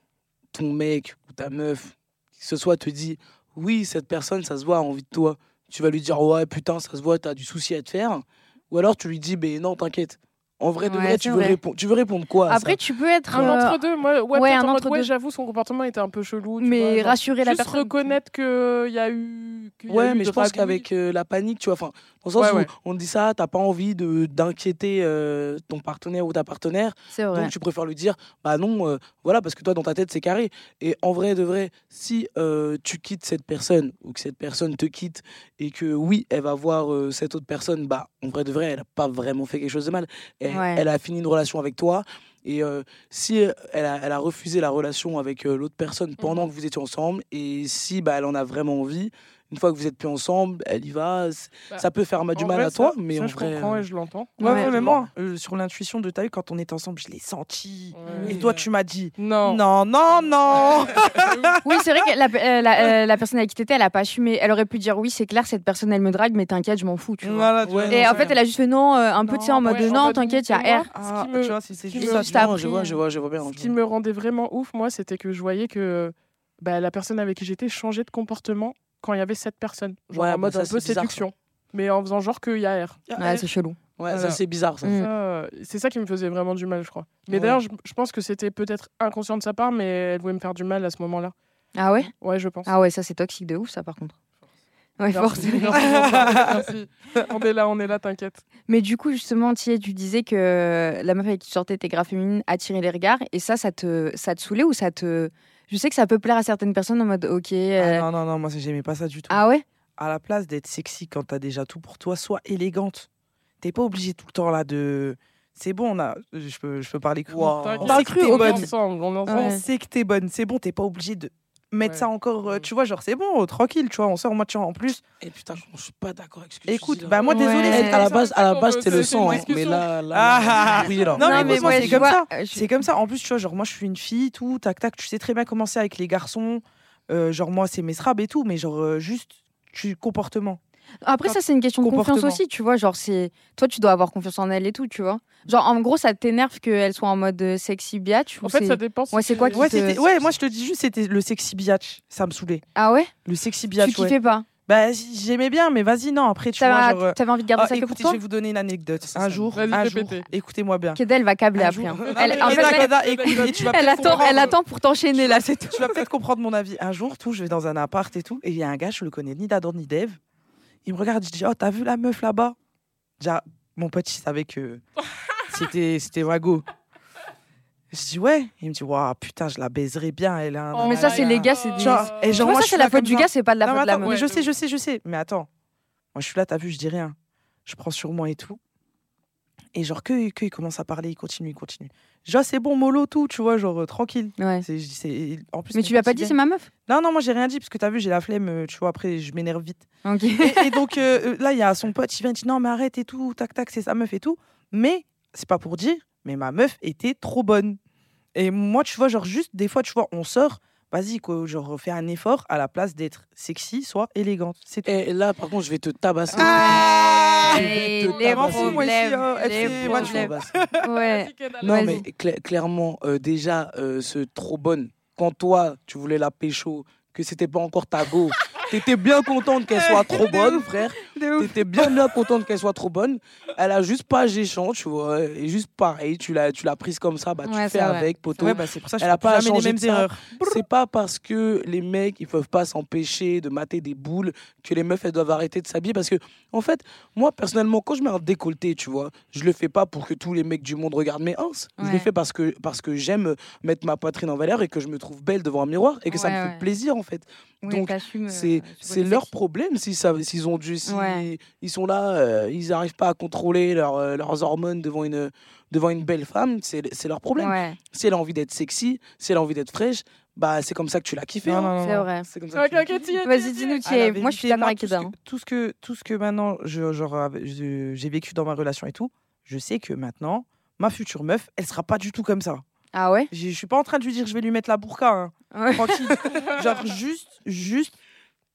ton mec ou ta meuf, qui ce soit, te dit oui, cette personne, ça se voit, a envie de toi, tu vas lui dire ouais, putain, ça se voit, t'as du souci à te faire. Ou alors tu lui dis, ben non, t'inquiète. En vrai, de Ouais, vrai, tu veux, vrai. répondre, tu veux répondre quoi Après, ça? Tu peux être. Un euh, entre-deux, moi, ouais, ouais, un en mode, entre-deux. ouais, j'avoue, son comportement était un peu chelou. tu vois, mais genre, rassurer la juste personne. reconnaître qu'il y a eu. Qu'il y a Ouais, eu mais je pense qu'avec euh, la panique, tu vois, enfin, dans le sens Ouais, où ouais. on te dit ça, t'as pas envie de d'inquiéter euh, ton partenaire ou ta partenaire, C'est vrai. donc tu préfères lui dire, bah non, euh, voilà, parce que toi, dans ta tête, c'est carré. Et en vrai, de vrai, si euh, tu quittes cette personne ou que cette personne te quitte et que oui, elle va voir euh, cette autre personne, bah en vrai, de vrai, elle a pas vraiment fait quelque chose de mal. Elle, Ouais. elle a fini une relation avec toi. Et euh, si elle a, elle a refusé la relation avec euh, l'autre personne pendant que vous étiez ensemble, et si bah, elle en a vraiment envie, une fois que vous êtes plus ensemble, elle y va. Bah, ça peut faire du mal vrai, à ça- toi, mais ça, en je vrai. comprends euh, et je l'entends. Ouais, Ouais. ouais, mais moi, euh, sur l'intuition de ta quand on était ensemble, je l'ai senti. Ouais. Et toi, tu m'as dit, Non. non, non, non. Oui, c'est vrai que la, euh, la, euh, la personne avec qui t'étais, elle a pas assumé. Elle aurait pu dire oui, c'est clair, cette personne, elle me drague, mais t'inquiète, je m'en fous. Tu vois. Voilà, tu Ouais, vois. Et non, en fait, elle a juste fait non, euh, un peu, tu sais, en mode non, t'inquiète, il y a R. Ah, me- tu vois, c'est juste ça. vois, vois, je vois bien. Ce qui me rendait vraiment ouf, moi, c'était que je voyais que bah, la personne avec qui j'étais changeait de comportement quand il y avait cette personne. Genre Ouais, en bah, mode ça, un peu bizarre, séduction. Mais en faisant genre qu'il y a R. Ouais, c'est chelou. Ouais, Voilà. ça c'est bizarre ça. Mm. Ça, euh, C'est ça qui me faisait vraiment du mal, je crois. Mais Ouais. d'ailleurs, je, je pense que c'était peut-être inconscient de sa part, mais elle voulait me faire du mal à ce moment-là. Ah ouais? Ouais, je pense. Ah ouais, ça, c'est toxique de ouf, ça, par contre. Ouais, Merci, forcément. merci merci. On est là, on est là, t'inquiète. Mais du coup, justement, Thier, tu disais que la meuf avec qui tu sortais était grave féminine, attirait les regards. Et ça, ça te, ça te saoulait ou ça te. Je sais que ça peut plaire à certaines personnes en mode ok. Ah, euh, non, non, non, moi, j'aimais pas ça du tout. Ah ouais? À la place d'être sexy quand t'as déjà tout pour toi, sois élégante. T'es pas obligé tout le temps là de. C'est bon, on a. Je peux, je peux parler cru. Wow. T'inquiète, On sait que on t'es est bonne. ensemble, on est On ensemble. Ouais. sait que t'es bonne. C'est bon, t'es pas obligé de mettre Ouais. ça encore, euh, Ouais. tu vois, genre c'est bon, tranquille, tu vois, on sort, moi, tu vois, en plus. Et putain, je suis pas d'accord avec ce que tu Écoute, dis, là. bah moi, Ouais. désolé, à la base, à la base, qu'on c'était le sang, une hein, mais là, là, Ah. brouillez, là. Non, mais mais moi, ouais, c'est comme vois, ça. euh, je- C'est comme ça. En plus, tu vois, genre, moi, je suis une fille, tout, tac, tac. Tu sais très bien comment c'est avec les garçons. Euh, genre, moi, c'est mes srabs et tout, mais genre, euh, juste, tu comportement. Après, ça, c'est une question de confiance aussi, tu vois. Genre, c'est. Toi, tu dois avoir confiance en elle et tout, tu vois. Genre, en gros, ça t'énerve qu'elle soit en mode euh, sexy biatch ou En fait, ça dépend. Ouais, c'est quoi tu- qui Ouais, te- ouais, moi, je te dis juste, c'était le sexy biatch. Ça me saoulait. Ah ouais? Le sexy Tu biatch, ouais. kiffais pas? Bah, j'aimais bien, mais vas-y, non. Après, tu vois, T'avais genre. euh, t'avais envie de garder ah, ça que pour écoutez, toi? je vais vous donner une anecdote. Un ça- jour, un jour, écoutez-moi bien. Qu'elle elle va câbler après. jour- hein. Elle, en fait, tu vas attend, elle comprendre. attend pour t'enchaîner là, c'est tout. tu vas peut-être comprendre mon avis. Un jour, tout, je vais dans un appart et tout, et il y a un gars, je le connais ni d'Adam ni d'Eve. Il me regarde, je dis Oh, t'as vu la meuf là-bas? Déjà, mon pote, il savait que c'était c'était Wago. Je dis Ouais. Il me dit Waouh, putain, je la baiserais bien. Elle a un. Oh mais ça, c'est les gars, c'est des- Genre, et Tu genre, vois, moi, ça, je c'est la faute du gars, c'est pas de la Non, faute de la meuf. mais je Ouais, sais, je sais, je sais. Mais attends, moi, je suis là, t'as vu, je dis rien. Je prends sur moi et tout. Et genre, que, que il commence à parler, il continue, il continue. Genre, c'est bon, mollo, tout, tu vois, genre, euh, tranquille. Ouais. C'est, c'est- en plus, Mais tu lui as pas dit c'est ma meuf? Non, non, moi, j'ai rien dit, parce que t'as vu, j'ai la flemme, euh, tu vois, après, je m'énerve vite. Et, et donc, euh, là, il y a son pote, il vient, il dit non, mais arrête et tout, tac, tac, c'est sa meuf et tout. Mais, c'est pas pour dire, mais ma meuf était trop bonne. Et moi, tu vois, genre, juste, des fois, tu vois, on sort, vas-y, quoi, genre, fais un effort à la place d'être sexy, soit élégante. C'est tout. Et là, par contre, je vais te tabasser. Ah Je vais te les tabasser. problèmes. Moi ici, problèmes, FC, les moi, Je vais te problèmes. tabasser. Ouais. Non, mais cla- clairement, euh, déjà, euh, ce trop bonne, quand toi, tu voulais la pécho, que c'était pas encore ta go, t'étais bien contente qu'elle soit trop bonne, frère. T'étais bien bien contente qu'elle soit trop bonne. Elle a juste pas géchant, tu vois. Et juste pareil, tu l'as, tu l'as prise comme ça, bah tu fais vrai. avec, poteau. Ouais, bah, c'est pour ça que je Elle a pas à les mêmes erreurs. C'est pas parce que les mecs ils peuvent pas s'empêcher de mater des boules que les meufs elles doivent arrêter de s'habiller parce que en fait moi personnellement quand je mets un décolleté tu vois je le fais pas pour que tous les mecs du monde regardent mes hanches je le fais parce que parce que j'aime mettre ma poitrine en valeur et que je me trouve belle devant un miroir et que ça me fait plaisir en fait Oui, Donc, euh, c'est ce c'est côté leur problème si s'ils ont dû si Ouais. ils sont là euh, ils n'arrivent pas à contrôler leur, euh, leurs hormones devant une devant une belle femme c'est leur problème Ouais, si elle a envie d'être sexy, si elle a envie d'être fraîche, bah c'est comme ça que tu l'as kiffé. Hein. c'est vrai. C'est comme ça. Vas-y, dis-nous, t'y tu es. À la es- Moi, je suis d'accord avec tout ce Eda. que- Tout ce que, tout ce que maintenant, je, je- j'ai vécu dans ma relation et tout, je sais que maintenant, ma future meuf, elle sera pas du tout comme ça. Ah ouais? Je suis pas en train de lui dire je vais lui mettre la burqa, hein. Ouais. tranquille. genre juste, juste,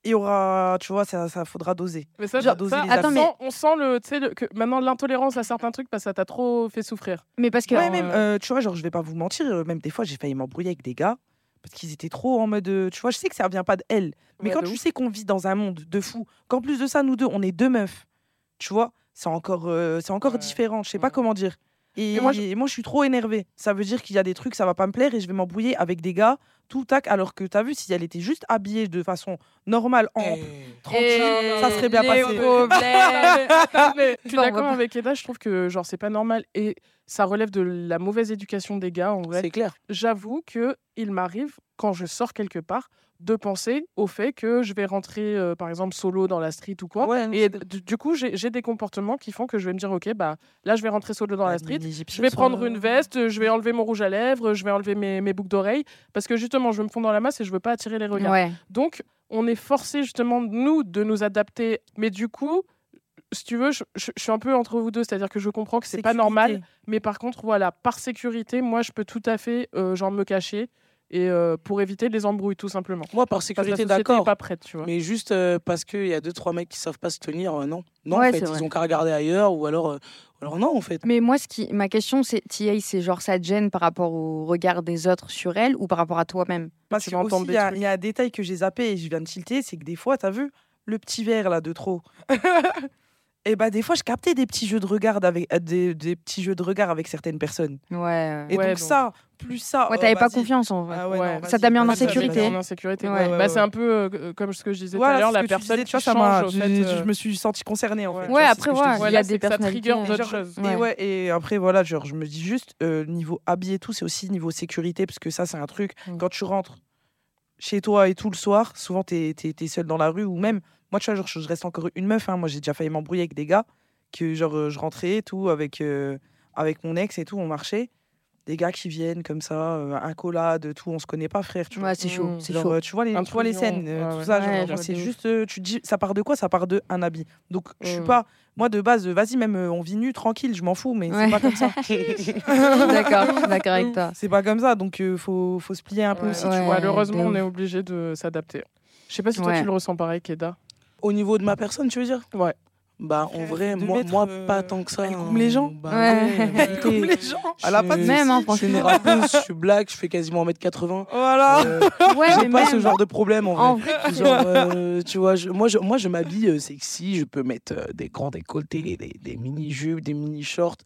il y aura, tu vois, ça, ça faudra doser. Mais ça, Genre, doser ça, les on Attends, sent- mais- on sent le, tu sais, le- que maintenant l'intolérance à certains trucs parce que ça t'a trop fait souffrir. Mais parce que. Ouais, euh, même, euh, tu vois, genre, je vais pas vous mentir, euh, même des fois, j'ai failli m'embrouiller avec des gars parce qu'ils étaient trop en mode, euh, tu vois, je sais que ça vient pas d'elle, mais Ouais, quand tu ouf. sais qu'on vit dans un monde de fous, qu'en plus de ça, nous deux, on est deux meufs, tu vois, c'est encore, euh, c'est encore Ouais. différent, je sais Ouais. pas comment dire. Et, Et moi, moi, je- je... suis trop énervée. Ça veut dire qu'il y a des trucs, ça va pas me plaire et je vais m'embrouiller avec des gars, tout tac, alors que t'as vu, si elle était juste habillée de façon normale, en Eh, tranquille, ça serait bien les passé. Mais je suis d'accord avec Eda, je trouve que genre c'est pas normal et ça relève de la mauvaise éducation des gars en vrai. C'est clair. J'avoue que il m'arrive quand je sors quelque part de penser au fait que je vais rentrer euh, par exemple solo dans la street ou quoi. Ouais, Et du, coup, j'ai des comportements qui font que je vais me dire OK, bah là je vais rentrer solo dans la street. Je vais prendre une veste, je vais enlever mon rouge à lèvres, je vais enlever mes, mes boucles d'oreilles parce que justement, je me fonds dans la masse et je veux pas attirer les regards. Ouais. Donc, on est forcé justement, nous, de nous adapter. Mais du coup, si tu veux, je, je- je suis un peu entre vous deux, c'est-à-dire que je comprends que c'est pas normal, mais par contre, voilà, par sécurité, moi, je peux tout à fait, euh, genre, me cacher et euh, pour éviter les embrouilles, tout simplement. Moi, par sécurité, d'accord. pas prête, tu vois. Mais juste euh, parce qu'il y a deux, trois mecs qui savent pas se tenir, euh, non. Non, Ouais, en fait, ils ont qu'à regarder ailleurs ou alors, euh, alors non, en fait. Mais moi, ce qui, ma question, c'est, Tia, c'est genre ça te gêne par rapport au regard des autres sur elle ou par rapport à toi-même? Parce que aussi, il y, a- y a un détail que j'ai zappé et je viens de tilter, c'est que des fois, t'as vu le petit verre là de trop. et bah des fois, je captais des petits jeux de regard avec euh, des, des petits jeux de regard avec certaines personnes. Ouais. Et Ouais, donc, donc- ça, plus ça. Ouais, oh, t'avais pas confiance en vrai. Ah ouais, Ouais. non, Ça t'a mis en insécurité. En insécurité, Ouais. Bah, c'est un peu euh, comme ce que je disais tout à l'heure, la personne qui tu vois, ça change, au je, euh, me suis sentie concernée en fait. Ouais. Après, il y a des euh, d'autres choses. Ouais. Et après voilà, genre je me dis juste euh, niveau habillé et tout, c'est aussi niveau sécurité parce que ça c'est un truc. Mm. Quand tu rentres chez toi et tout le soir, souvent t'es es, seul dans la rue ou même moi tu vois genre je reste encore une meuf. hein, moi j'ai déjà failli m'embrouiller avec des gars que genre euh, je rentrais et tout avec euh, avec mon ex et tout, on marchait des gars qui viennent comme ça, euh, accolade, tout, on se connaît pas, frère. Tu vois. Ouais, c'est chaud, Mm. c'est chaud. euh, tu vois les, tu vois les scènes, euh, ouais, tout ouais. ça. Ouais, c'est juste, euh, tu dis, ça part de quoi? Ça part de un habit. Donc, je suis Mm. pas, moi de base, euh, vas-y, même euh, on vit nu, tranquille, je m'en fous, mais Ouais. c'est pas comme ça. D'accord, d'accord avec toi. c'est pas comme ça, donc euh, faut, faut se plier un peu Ouais. aussi. Ouais. tu vois. Malheureusement, on est obligé de s'adapter. Je sais pas si toi Ouais. tu le ressens pareil, Keda. Au niveau de ma personne, tu veux dire? Ouais. Bah, en vrai, moi, euh, pas tant que ça. elle hein. coupe les gens. Bah, Ouais. les gens. Je Elle a pas de Même, hein, Je suis franchement. je suis black, je fais quasiment 1m80. Voilà. Euh, Ouais, J'ai mais pas même, ce genre de problème en vrai. en vrai, tu Genre, euh, tu vois, je- moi, je, moi, je m'habille euh, sexy. Je peux mettre euh, des grands décolletés, des, des mini-jupes, des mini-shorts.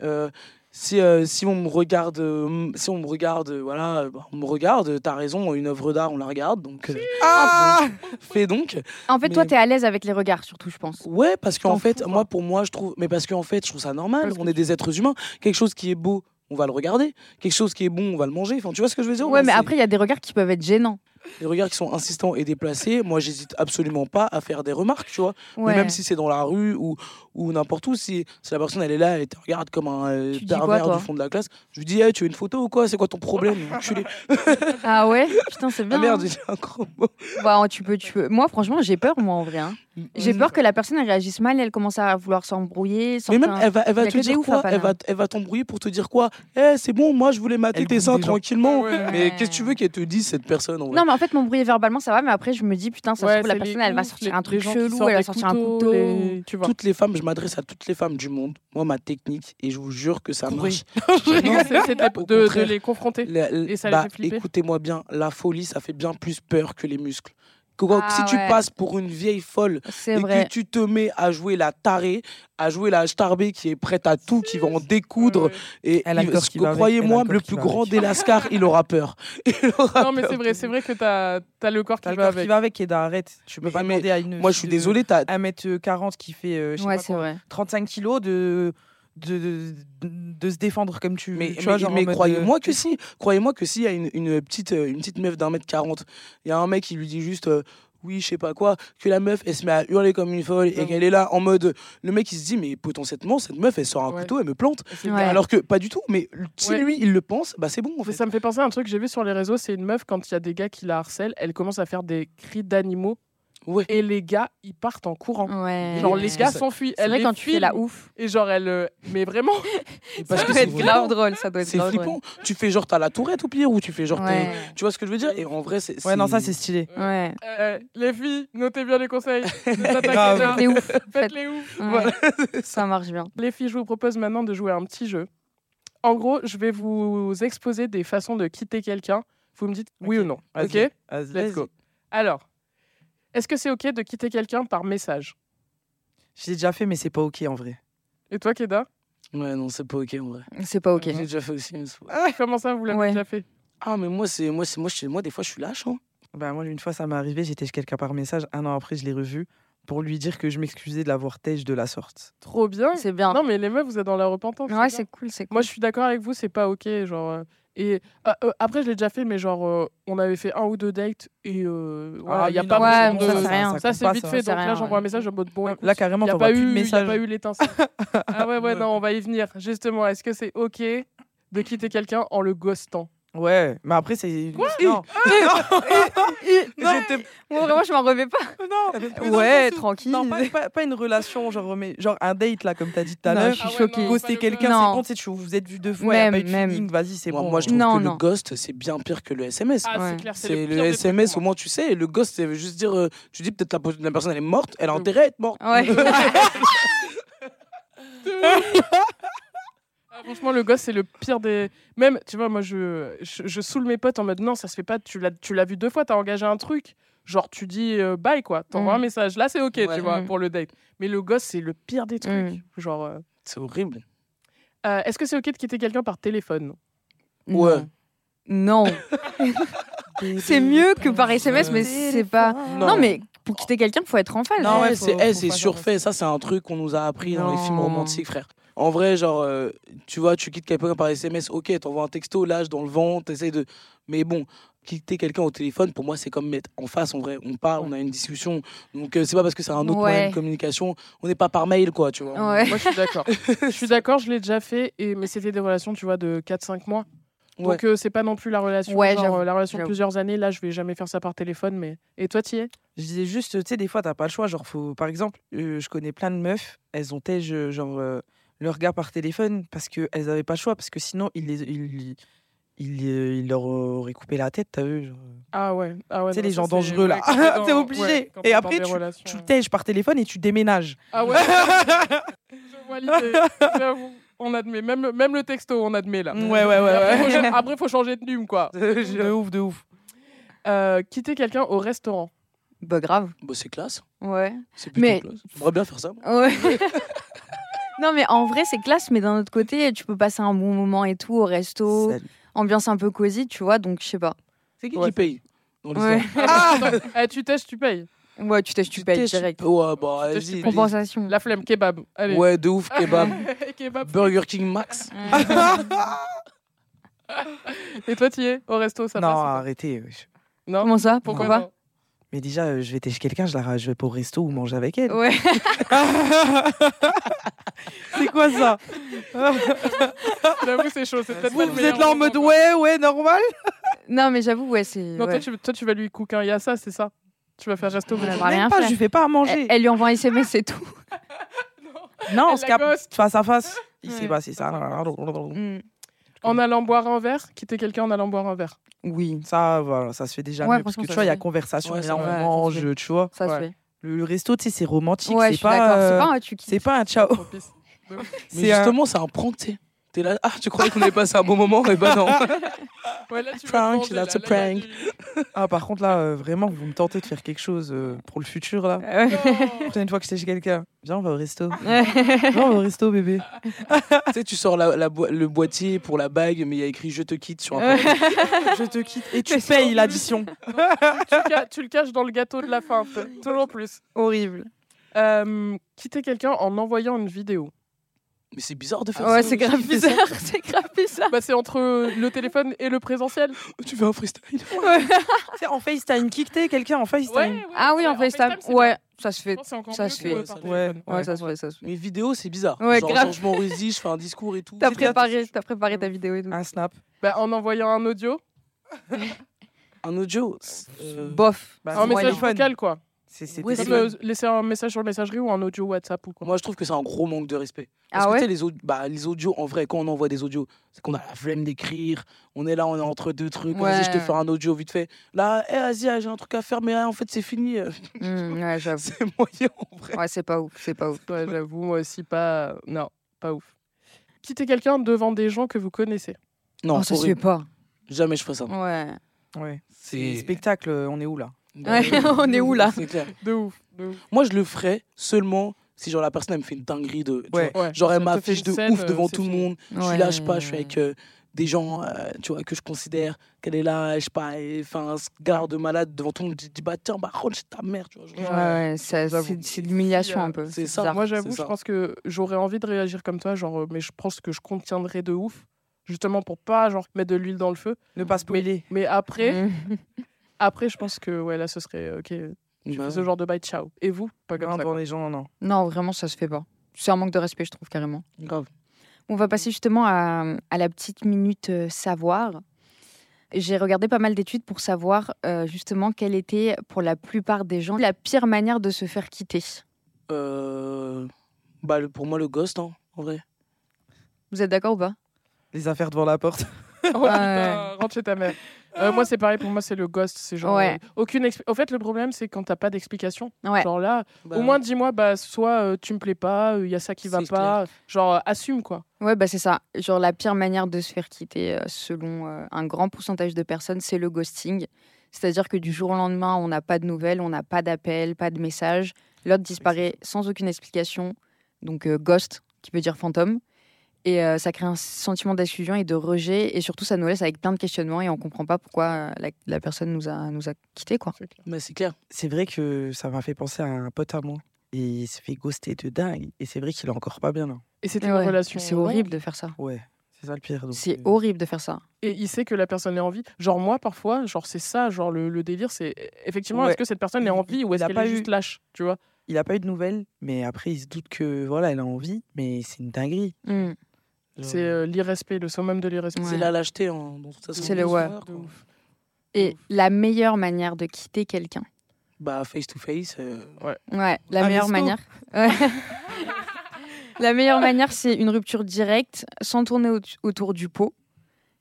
Euh, si, euh, si on me regarde, euh, si on me regarde, euh, voilà, on me regarde, t'as raison, une œuvre d'art, on la regarde, donc euh, Ah fais donc. En fait, toi, t'es à l'aise avec les regards, surtout, je pense. Ouais, parce qu'en fait, moi, pour moi, je trouve, mais parce qu'en fait, je trouve ça normal. Parce que on est des êtres humains. Quelque chose qui est beau, on va le regarder. Quelque chose qui est bon, on va le manger. Enfin, tu vois ce que je veux dire Ouais, mais après, il y a des regards qui peuvent être gênants. Les regards qui sont insistants et déplacés, moi, j'hésite absolument pas à faire des remarques, tu vois. Mais même si c'est dans la rue ou, ou n'importe où, si, si la personne elle est là et te regarde comme un euh, pervers du fond de la classe, je lui dis hey, tu veux une photo ou quoi? C'est quoi ton problème? Ah ouais? Putain, c'est Ah bien. merde, hein. j'ai un gros mot. Bah, tu peux, tu peux. Moi, franchement, j'ai peur, moi, en vrai. hein. J'ai Mm. peur que la personne elle réagisse mal, elle commence à vouloir s'embrouiller. Mais même, elle va, elle va te dire quoi? Elle va, elle va t'embrouiller pour te dire quoi? Eh, c'est bon, moi je voulais mater Elle tes seins tranquillement. Ouais. Mais qu'est-ce que tu veux qu'elle te dise, cette personne en vrai? Non, mais en fait, m'embrouiller verbalement, ça va, mais après, je me dis, putain, ça Ouais, se trouve, la personne, elle va sortir un truc chelou, elle va sortir un couteau. les- Tu vois. Toutes les femmes, je m'adresse à toutes les femmes du monde. Moi, ma technique, et je vous jure que ça marche. C'est- de, les confronter. La- la- Et ça les bah, fait flipper Écoutez-moi bien, la folie, ça fait bien plus peur que les muscles. Quand- Ah si tu ouais. passes pour une vieille folle et vrai. que tu te mets à jouer la tarée, à jouer la starbée qui est prête à tout, qui va en découdre, et qui va croyez-moi, le qui plus va grand avec. des lascars, il aura peur. Il aura Non, mais c'est vrai, c'est vrai que t'as as le corps qui T'as le va corps qui avec. va avec, Keda, arrête. Tu peux pas Mais demander à une. Moi, je suis désolé, t'as 1m40 qui fait euh, je sais Ouais, pas c'est quoi, vrai. 35 kilos de, de, de, de se défendre comme tu Mais, tu mais- genre croyez-moi euh, que si, croyez-moi que si, il y a une, une petite, euh, une petite meuf d'un mètre quarante, il y a un mec qui lui dit juste euh, oui, je sais pas quoi, que la meuf elle se met à hurler comme une folle et qu'elle est là en mode, le mec il se dit mais potentiellement cette meuf elle sort un Ouais. couteau, elle me plante. Ouais. Alors que pas du tout, mais si Ouais. lui il le pense, bah c'est bon en Mais fait. ça me fait penser à un truc que j'ai vu sur les réseaux, c'est une meuf quand il y a des gars qui la harcèlent, elle commence à faire des cris d'animaux Ouais. et les gars ils partent en courant. Ouais. Genre les gars s'enfuient. C'est Elle vrai quand tu fais la ouf. Et genre elle, euh, mais vraiment, Parce Ça que doit c'est être vraiment- grave drôle, ça doit être C'est grave drôle. flippant. Tu fais genre t'as la tourette au pire ou tu fais genre t'es- Ouais. tu vois ce que je veux dire? Et en vrai c'est. Ouais, non, ça c'est stylé. Ouais. euh, les filles, notez bien les conseils. Ne t'attaquez Grave. pas. Les ouf. Faites les ouf. Ouais. Voilà. Ça marche bien. Les filles, je vous propose maintenant de jouer à un petit jeu. En gros, je vais vous exposer des façons de quitter quelqu'un. Vous me dites oui Ok. ou non. Ok? Vas-y, Let's go. Alors, est-ce que c'est ok de quitter quelqu'un par message? Je l'ai déjà fait, mais c'est pas ok en vrai. Et toi, Keda? Ouais, non, c'est pas ok en vrai. C'est pas ok. J'ai déjà fait aussi. mais pas- Comment ça, vous l'avez Ouais. déjà fait? Ah, mais moi, c'est moi, c'est moi, je- moi, des fois, je suis lâche. Hein. Bah, moi, une fois, ça m'est arrivé, j'étais chez quelqu'un par message. Un an après, je l'ai revu pour lui dire que je m'excusais de l'avoir têche de la sorte. Trop bien. C'est bien. Non, mais les meufs, vous êtes dans la repentance. Ouais, c'est cool, c'est cool. Moi, je suis d'accord avec vous, c'est pas ok. Genre, euh, et euh, euh, après, je l'ai déjà fait, mais genre, euh, on avait fait un ou deux dates et euh, voilà, il y a oui, pas Ouais, bon, de. ça, c'est rien. Ça, c'est vite ça. fait. Donc là, j'envoie ouais. un message en mode bon. écoute, Là, carrément, Il n'y a, pas eu- y a pas eu l'étincelle. ah ouais, ouais, non, on va y venir. Justement, est-ce que c'est OK de quitter quelqu'un en le ghostant? Ouais, mais après, c'est. non. J'étais- Moi, vraiment, je m'en remets pas. non. mais dans Ouais, sens où- tranquille. Non, pas, pas- pas une relation, genre, mais, genre un date, là, comme t'as dit tout à Non, l'heure. je suis Ah ouais, choquée. non, Ghoster pas quelqu'un, le- Non. c'est bon, tu sais, tu- vous êtes vu deux fois, y a Même, pas eu de même. feeling, vas-y, c'est Moi, bon. moi, je trouve Non, que non. le ghost, c'est bien pire que le SMS. Ah, Ouais. c'est clair, c'est c'est le, SMS, au moi. moins tu sais. Le ghost, ça veut juste dire. euh, tu dis peut-être la, la personne elle est morte, elle a intérêt à être morte. Ouais. Ah, franchement, le gosse, c'est le pire des. Même, tu vois, moi, je, je, je saoule mes potes en mode non, ça se fait pas. Tu l'as, tu l'as vu deux fois, t'as engagé un truc. Genre, tu dis euh, bye, quoi. T'envoies Mm. un message. Là, c'est OK, Ouais. tu vois, Mm. pour le date. Mais le gosse, c'est le pire des trucs. Mm. Genre, euh, C'est horrible. euh, est-ce que c'est OK de quitter quelqu'un par téléphone? Ouais. Non. c'est mieux que par SMS, mais c'est pas. Non, mais pour quitter quelqu'un, faut être en phase. Non, ouais, Eh, faut- c'est eh, pas faire surfait. Ça, c'est un truc qu'on nous a appris dans les films romantiques, frère. En vrai, genre, euh, tu vois, tu quittes quelqu'un par SMS, ok, t'envoies un texto, lâche dans le vent, t'essayes de. Mais bon, quitter quelqu'un au téléphone, pour moi, c'est comme mettre en face, en vrai. On parle, on a une discussion. Donc, euh, c'est pas parce que c'est un autre Ouais. moyen de communication, on n'est pas par mail, quoi, tu vois. Ouais. Moi, je suis d'accord. je suis d'accord, je l'ai déjà fait, et... mais c'était des relations, tu vois, de 4-5 mois. Ouais. Donc, euh, c'est pas non plus la relation, Ouais, genre, euh, la relation de plusieurs années. Là, je vais jamais faire ça par téléphone, mais. Et toi, t'y es? Je disais juste, tu sais, des fois, t'as pas le choix. Genre, faut, par exemple, euh, je connais plein de meufs, elles ont euh, genre, euh, leur gars par téléphone parce qu'elles avaient pas le choix, parce que sinon, ils, les, ils, ils, ils leur auraient coupé la tête, t'as vu genre. Ah ouais. Ah ouais Tu sais, les gens c'est- dangereux, là. t'es obligé. ouais, Et après, relations, Tu ouais. tèges par téléphone et tu déménages. Ah ouais Je vois l'idée. J'avoue. On admet. Même, même le texto, on admet là. Ouais, ouais, ouais, Après, ouais. faut, cha- après, faut changer de nume, quoi. de ouf, de ouf. Euh, quitter quelqu'un au restaurant. Bah grave. Bah, c'est classe. Ouais. C'est plutôt Mais- classe. J'aimerais bien faire ça. moi. Ouais. Non mais en vrai c'est classe, mais d'un autre côté tu peux passer un bon moment et tout au resto, Salut. ambiance un peu cosy, tu vois, donc je sais pas. C'est qui Ouais, qui paye dans Ouais. Ah, eh, tu tèches, tu payes. Ouais, tu tèches, tu payes direct. Ouais, bah, vas-y. Compensation. La flemme, kebab. Allez. Ouais, de ouf, kebab. kebab. Burger King Max. Et toi, tu y es au resto, ça non, passe pas arrêtez. wesh. Non. Comment ça? Pourquoi Pourquoi non Mais déjà, euh, je vais tèche quelqu'un, je, la, je vais pas au resto ou manger avec elle. Ouais. c'est quoi ça? J'avoue, c'est chaud. C'est peut-être Vous, pas le vous meilleur êtes là en mode ouais, ouais, normal? Non mais j'avoue ouais c'est. Non, ouais. toi, tu, toi, tu vas lui cook un yassa, c'est ça? Tu vas faire resto Ouais, vegan. va rien pas, faire. je lui fais pas à manger. Elle, elle lui envoie un SMS et tout. non, on se capte face à face. Il Ouais. s'est passé ça. Mm. En allant boire un verre Quitter quelqu'un en allant boire un verre. Oui, Ça, voilà, ça se fait déjà Ouais, mieux. Parce que tu ça vois, il y a conversation, Ouais, là, on mange, tu vois. ça Ouais. se fait. Le, le resto, tu sais, c'est romantique. Ouais, je c'est pas, d'accord. C'est euh, pas un tu c'est pas un ciao. C'est un- justement, c'est un prank, tu sais. T'es là, ah, tu croyais qu'on avait passé un bon moment? Eh ben non. Ouais, là, tu Prank, te manger, that's là. a prank. Ah, par contre, là, euh, vraiment, vous me tentez de faire quelque chose euh, pour le futur, là. Ouais. Non. La prochaine fois que je chez quelqu'un, viens, on va au resto. Viens, on va au resto, bébé. tu sais, tu sors la, la boi- le boîtier pour la bague, mais il y a écrit je te quitte sur un papier. Je te quitte. Et tu c'est payes horrible. l'addition. tu, ca- tu le caches dans le gâteau de la fin. fait. Toujours plus. Horrible. Euh, quitter quelqu'un en envoyant une vidéo. Mais c'est bizarre de faire Ouais, ça. c'est grave bizarre. C'est grave bizarre. Bah, c'est entre le téléphone et le présentiel. Tu fais un freestyle? Tu sais, en FaceTime, kicker quelqu'un en FaceTime. Ah oui, en FaceTime. c'est Ouais, ça se fait. ça se fait. euh, Ouais. Ouais, ça se fait, ça se fait. Mais vidéo, c'est bizarre. Ouais, genre, grave. genre, je m'enregistre, je fais un discours et tout. T'as préparé, t'as préparé ta vidéo et tout. Un snap. Bah, en envoyant un audio, Un audio. euh, Bof. Bah, un c'est message téléphone. vocal, quoi. C'est Ouais, laisser un message sur la messagerie ou un audio WhatsApp ou quoi. Moi, je trouve que c'est un gros manque de respect. Parce Ah que ouais les, aud- bah, les audios, en vrai, quand on envoie des audios, c'est qu'on a la flemme d'écrire. On est là, on est entre deux trucs. Vas-y, je te Ouais. fais un audio vite fait. Là, eh, vas-y, ah, j'ai un truc à faire, mais ah, en fait, c'est fini. Mm, Ouais, j'avoue. c'est moyen, en vrai. Ouais, c'est pas ouf, c'est pas ouf. Ouais, j'avoue, moi aussi, pas. Non, pas ouf. Quitter quelqu'un devant des gens que vous connaissez? Non, Oh, ça se fait pas. Jamais je ferais ça. Ouais. Ouais. C'est Spectacle, on est où là? Ouais, on est où, là C'est clair. De ouf. De ouf. Moi, je le ferais seulement si genre la personne elle me fait une dinguerie de. tu Ouais. vois. Ouais, Genre elle m'affiche de scène, ouf euh, devant c'est tout le monde. Je suis là, je sais pas, je suis avec euh, des gens, euh, tu vois, que je considère qu'elle est là, je sais pas, enfin, ce gars de malade devant tout le monde. Je dis, bah tiens, bah chez ta mère, tu vois. genre. Ouais, ouais, ça- J'avoue. c'est c'est de l'humiliation un peu. C'est ça. bizarre. Moi, j'avoue, je pense que j'aurais envie de réagir comme toi, genre, euh, mais je pense que je contiendrai de ouf, justement pour pas genre mettre de l'huile dans le feu. Ne pas spoiler. Mais après, Mm. après, je pense que ouais, là, ce serait ok. Tu Bah, fais ce genre de bye, ciao. Et vous, pas devant quoi. les gens, non. Non, vraiment, ça se fait pas. C'est un manque de respect, je trouve, carrément. grave. On va passer justement à, à la petite minute euh, savoir. J'ai regardé pas mal d'études pour savoir euh, justement quelle était pour la plupart des gens la pire manière de se faire quitter. Euh, bah, le- pour moi, le ghost, hein, en vrai. Vous êtes d'accord ou pas? Les affaires devant la porte. Oh, putain, rentre chez ta mère. Euh, moi, c'est pareil. Pour moi, c'est le ghost. C'est genre Ouais. euh, aucune. expli- En fait, le problème, c'est quand t'as pas d'explication. Ouais. Genre là, Bah, au moins dis-moi, bah soit euh, tu me plais pas, il y a ça qui va pas. Genre assume quoi. Ouais, bah c'est ça. Genre la pire manière de se faire quitter, selon euh, un grand pourcentage de personnes, c'est le ghosting. C'est-à-dire que du jour au lendemain, on n'a pas de nouvelles, on n'a pas d'appel, pas de message. L'autre disparaît sans aucune explication. Donc euh, ghost, qui veut dire fantôme. Et euh, ça crée un sentiment d'exclusion et de rejet. Et surtout, ça nous laisse avec plein de questionnements et on comprend pas pourquoi euh, la, la personne nous a, nous a quittés. Quoi. C'est clair. Mais c'est clair. C'est vrai que ça m'a fait penser à un pote à moi. Et il s'est fait ghoster de dingue. Et c'est vrai qu'il est encore pas bien là. Et c'était Ouais, une relation. C'est horrible de faire ça. Ouais, c'est ça le pire. C'est euh, horrible de faire ça. Et il sait que la personne est en vie. Genre moi, parfois, genre c'est ça, genre le, le délire, c'est effectivement, Ouais. est-ce que cette personne est en Il- vie ou est-ce a qu'elle pas est eu- juste lâche, tu vois? Il a pas eu de nouvelles, mais après il se doute que voilà, elle a envie, mais c'est une dinguerie. Mm. C'est euh, l'irrespect, le summum de l'irrespect. Ouais. C'est la lâcheté en, dans toute sa C'est le ouais. quoi. De ouf. Et la meilleure manière de quitter quelqu'un. Bah, face to face. euh, Ouais, la Un meilleure resto. manière. Ouais. la meilleure manière, c'est une rupture directe, sans tourner au- autour du pot.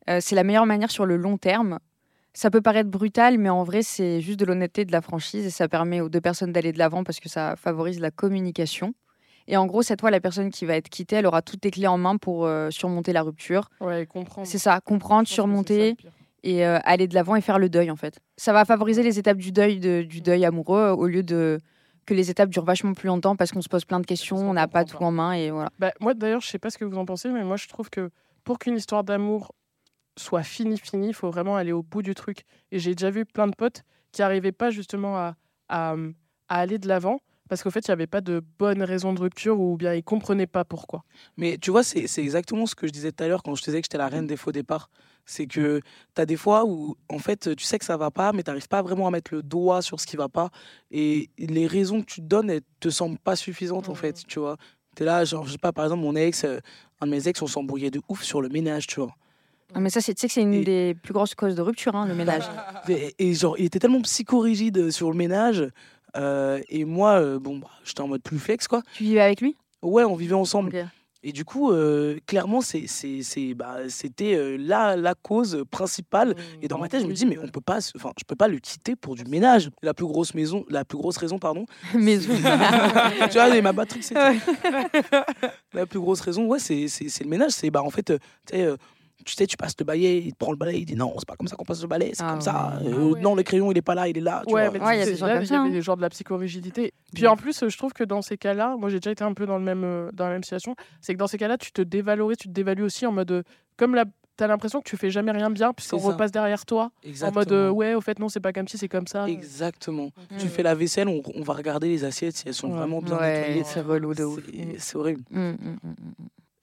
Euh, c'est la meilleure manière sur le long terme. Ça peut paraître brutal, mais en vrai, c'est juste de l'honnêteté et de la franchise. Et ça permet aux deux personnes d'aller de l'avant parce que ça favorise la communication. Et en gros, cette fois, la personne qui va être quittée, elle aura toutes les clés en main pour euh, surmonter la rupture. Ouais, comprendre. C'est ça, comprendre, ça, surmonter et euh, aller de l'avant et faire le deuil en fait. Ça va favoriser les étapes du deuil de- du deuil amoureux euh, au lieu de que les étapes durent vachement plus longtemps parce qu'on se pose plein de questions, on n'a pas tout en main et voilà. Bah, moi, d'ailleurs, je sais pas ce que vous en pensez, mais moi, je trouve que pour qu'une histoire d'amour soit finie, finie, il faut vraiment aller au bout du truc. Et j'ai déjà vu plein de potes qui n'arrivaient pas justement à, à, à aller de l'avant parce qu'au fait, il n'y avait pas de bonne raison de rupture ou bien ils comprenaient pas pourquoi. Mais tu vois, c'est c'est exactement ce que je disais tout à l'heure quand je te disais que j'étais la reine des faux départs. C'est que tu as des fois où, en fait, tu sais que ça va pas, mais tu n'arrives pas vraiment à mettre le doigt sur ce qui va pas. Et les raisons que tu te donnes, elles te semblent pas suffisantes, en fait, tu vois. Tu es là, genre, je sais pas, par exemple, mon ex, euh, un de mes ex, on s'embrouillait de ouf sur le ménage, tu vois. Ah, mais ça, c'est- tu sais que c'est une Et- des plus grosses causes de rupture, hein, le ménage. Et, et genre, il était tellement psychorigide sur le ménage. Euh, et moi, euh, bon, bah, j'étais en mode plus flex, quoi. tu vivais avec lui? Ouais, on vivait ensemble. Et du coup, euh, clairement, c'est, c'est, c'est, bah, c'était euh, la, la cause principale. Et dans ma tête, je me dis, mais on peut pas, enfin, je peux pas le quitter pour du ménage. La plus grosse maison, la plus grosse raison, pardon. Mais tu vois, mais ma batterie, c'est la plus grosse raison. Ouais, c'est, le ménage. C'est, bah, en fait, tu sais, tu sais, tu passes le balai, il te prend le balai, il dit non, c'est pas comme ça qu'on passe le balai, c'est Ah comme ça. Euh, Ah ouais. Non, le crayon, il est pas là, il est là. Tu ouais, vois. mais Ouais, tu il y a des gens comme il y ça, avait hein. des genres de la psychorigidité. Puis en plus, euh, je trouve que dans ces cas-là, moi j'ai déjà été un peu dans, le même, euh, dans la même situation, c'est que dans ces cas-là, tu te dévalorises, tu te dévalues aussi en mode. comme la, t'as l'impression que tu fais jamais rien bien, puisqu'on repasse derrière toi. Exactement. En mode, euh, ouais, au fait, non, c'est pas comme si, c'est comme ça. Exactement. Tu Mm. fais la vaisselle, on, on va regarder les assiettes si elles sont Ouais. vraiment bien Ouais, nettoyées. c'est relou de ouf. C'est- horrible. Mm, mm.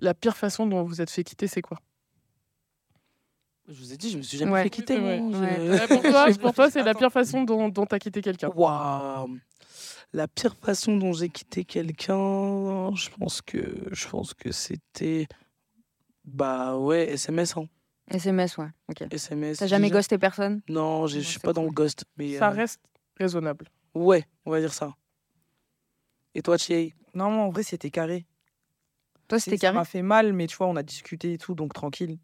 La pire façon dont vous êtes fait quitter, c'est quoi? Je vous ai dit, je me suis jamais Ouais. fait quitter. Ouais. Ouais. Je- Ouais, Pour toi, pour toi c'est la pire façon dont t'as quitté quelqu'un. Waouh. La pire façon dont j'ai quitté quelqu'un, je pense que je pense que c'était bah ouais SMS hein. SMS, ouais. Ok. SMS. T'as jamais ghosté personne? Non, je suis c'est pas dans le ghost, mais Ça euh, reste raisonnable. ouais, on va dire ça. Et toi, Thierry? Non, moi, en vrai, c'était carré. Toi, c'était Ça carré? m'a fait mal, mais tu vois, on a discuté et tout, donc tranquille.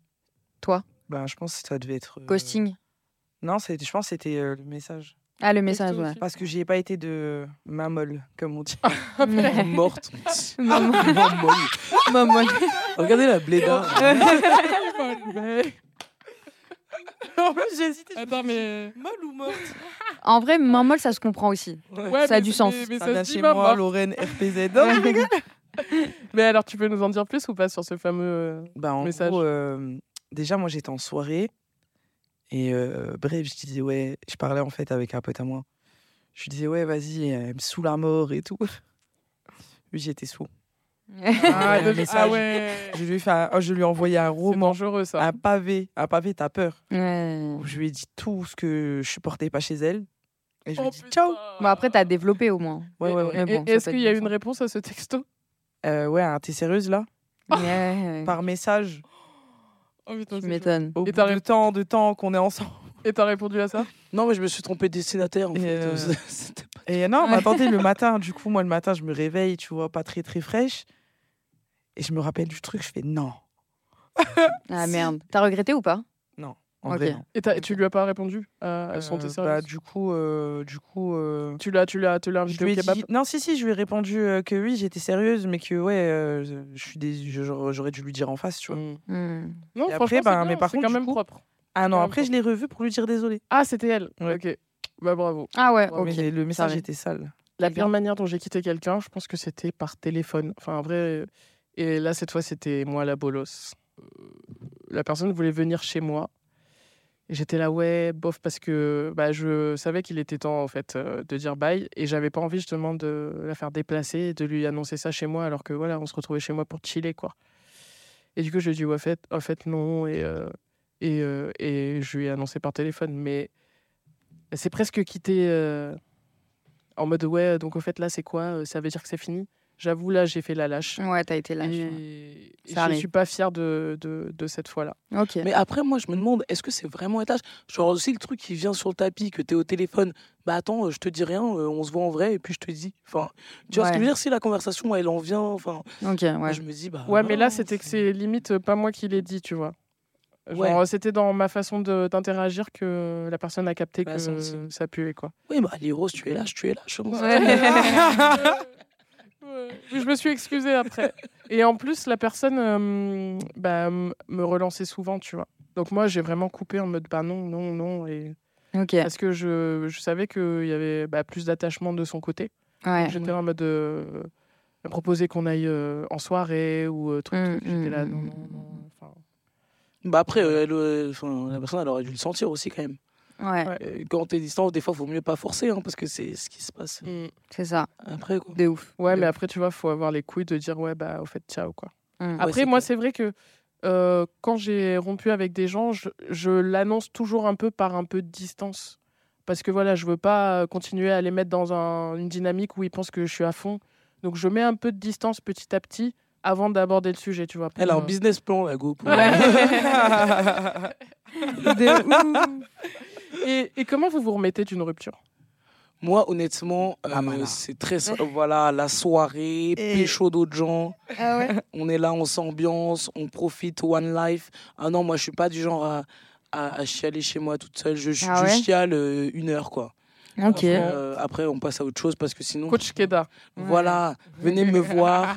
Toi? Ben, je pense que ça devait être. euh, Ghosting Non, c'était- je pense que c'était euh, le message. Ah, le message, ouais. Parce que j'y ai pas été de main molle, comme on dit. Morte. Maman. Maman. Maman. Regardez la bléda. Mais- en plus, j'ai hésité. Attends, mais. Molle ou morte? En vrai, main molle, ça se comprend aussi. Ouais, Ça a du sens. Mais, mais Ça ça vient se chez moi. Lorraine, RPZ. Non. Mais alors, tu peux nous en dire plus ou pas sur ce fameux. euh, Bah, en Message? gros, euh, déjà, moi, j'étais en soirée. Et euh, bref, je disais, ouais, je parlais en fait avec un pote à moi. Je lui disais, ouais, vas-y, elle me saoule à mort et tout. Lui, j'étais sous. Ah, de- message. ah ouais. Je lui, ai fait un- oh, je lui ai envoyé un C'est roman, dangereux, ça. un pavé. Un pavé, t'as peur. Ouais. Où je lui ai dit tout ce que je supportais pas chez elle. Et je lui Oh, ai dit, putain. ciao. Bon, après, t'as développé au moins. Ouais, ouais, bon, Est-ce qu'il y a une réponse à ce texto? Euh, ouais, hein, t'es sérieuse là? Par message, Oh putain, Tu m'étonnes. au Et t'as temps, de temps qu'on est ensemble. Et t'as répondu à ça? Non, mais je me suis trompé de destinataire en Et, fait. euh, pas- Et non, mais attendez, le matin, du coup, moi, le matin, je me réveille, tu vois, pas très, très fraîche. Et je me rappelle du truc, je fais non. Ah merde. T'as regretté ou pas? En vrai, non. Et t'as- tu lui as pas répondu à son Euh, bah, du coup, euh, du coup, euh, Tu l'as, tu l'as, tu l'as invité au kebab dit, non, si, si, je lui ai répondu euh, que oui, j'étais sérieuse, mais que ouais, euh, je suis des, j'aurais dû lui dire en face, tu vois. Mm. Hmm. Non, Et franchement, après, ben, bien, mais par contre, quand du même coup- propre. An Ouais, après, je l'ai revu pour lui dire désolé. Ah, c'était elle. Ouais. Ok. Bah bravo. Ah ouais, ok. Mais le message était sale. La pire bien. manière dont j'ai quitté quelqu'un, je pense que c'était par téléphone. Enfin, en vrai. Et là, cette fois, c'était moi la bolos. La personne voulait venir chez moi. J'étais là, ouais, bof, parce que bah, je savais qu'il était temps, en fait, euh, de dire bye. Et j'avais pas envie, justement, de la faire déplacer de lui annoncer ça chez moi, alors que, voilà, on se retrouvait chez moi pour chiller, quoi. Et du coup, je lui ai dit, ouais, en fait, en fait non. Et, euh, et, euh, et je lui ai annoncé par téléphone. Mais c'est presque quitté en mode, ouais, donc, au fait, là, c'est quoi? Ça veut dire que c'est fini? J'avoue, là, j'ai fait la lâche. Ouais, t'as été lâche. Et, ouais. et Ça je arrive. suis pas fière de, de, de cette fois-là. Ok. Mais après, moi, je me demande, est-ce que c'est vraiment étage Genre aussi le truc qui vient sur le tapis, que t'es au téléphone. Bah attends, je te dis rien, euh, on se voit en vrai, et puis je te dis. Enfin, tu vois ce que je veux dire? Si la conversation, elle en vient, enfin, Ok, moi, ouais. je me dis, bah. Ouais, mais là, voilà, c'était que c'est- limite pas moi qui l'ai dit, tu vois. Genre, Ouais. c'était dans ma façon de- d'interagir que la personne a capté Bah, que ça puait, quoi. Oui, bah, les roses, tu es lâche, tu es lâche. hein. Ouais. Je me suis excusée après. Et en plus, la personne euh, bah, me relançait souvent, tu vois. Donc moi, j'ai vraiment coupé en mode bah non, non, non. Et... Parce que je, je savais qu'il y avait bah, plus d'attachement de son côté. Ouais. J'étais en mode euh, proposer qu'on aille euh, en soirée ou euh, truc, Mm, truc. J'étais là, mm, non, mm, non, non. Enfin, Bah après, euh, elle, euh, la personne, elle aurait dû le sentir aussi quand même. Ouais, Ouais. Euh, Quand t'es distant, des fois, faut mieux pas forcer, hein, parce que c'est ce qui se passe mm. c'est ça. après, quoi. De ouf. Ouais, mais après, tu vois, faut avoir les couilles de dire ouais, bah, au fait, ciao, quoi. Mm. Ouais, Après, moi, c'est vrai que euh, quand j'ai rompu avec des gens, je, je l'annonce toujours un peu par un peu de distance. Parce que voilà, je veux pas continuer à les mettre dans un- une dynamique où ils pensent que je suis à fond. Donc, je mets un peu de distance petit à petit avant d'aborder le sujet, tu vois. Elle a un euh, business plan, la go. ouf. Et, et comment vous vous remettez d'une rupture? Moi, honnêtement, euh, Ah, voilà. c'est très. Voilà, la soirée, pécho d'autres gens. Ah ouais? On est là, on s'ambiance, on profite, one life. Ah non, moi, je suis pas du genre à, à, à chialer chez moi toute seule. Je, je- Ah je chiale euh, une heure, quoi. Ok. Après, euh, après, on passe à autre chose parce que sinon. Coach Keda. Voilà, venez me voir.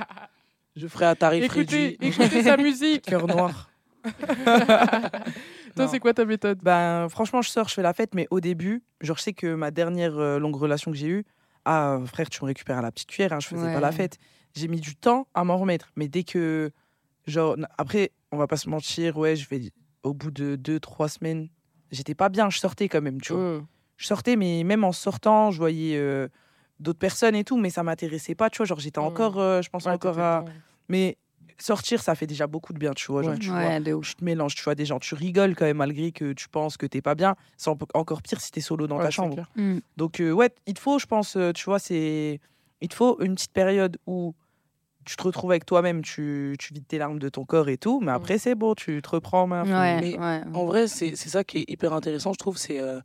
Je ferai un tarif Écoutez, réduit. écoutez sa musique. Cœur noir. Toi, c'est quoi ta méthode? Ben, franchement, je sors, je fais la fête, mais au début, genre, je sais que ma dernière euh, longue relation que j'ai eue, ah, frère, tu me récupères à la petite cuillère, hein, je faisais Ouais. pas la fête. J'ai mis du temps à m'en remettre, mais dès que, genre, après, on va pas se mentir, ouais, je vais, au bout de deux, trois semaines, j'étais pas bien, je sortais quand même, tu vois. Mm. Je sortais, mais même en sortant, je voyais euh, d'autres personnes et tout, mais ça m'intéressait pas, tu vois, genre, j'étais Mm. encore, euh, je pense Ouais, encore à. Mais sortir, ça fait déjà beaucoup de bien, tu vois, genre, Ouais. tu vois Ouais, de ouf. tu te mélanges, tu vois des gens, tu rigoles quand même malgré que tu penses que t'es pas bien. C'est en- encore pire si t'es solo dans Ouais, ta chambre. Mm. Donc euh, ouais, il te faut, je pense, euh, tu vois, c'est, il te faut une petite période où tu te retrouves avec toi-même, tu, tu vides tes larmes de ton corps et tout, mais après c'est bon, tu te reprends en main. Ouais, Mais ouais. En vrai, c'est c'est ça qui est hyper intéressant, je trouve. C'est euh,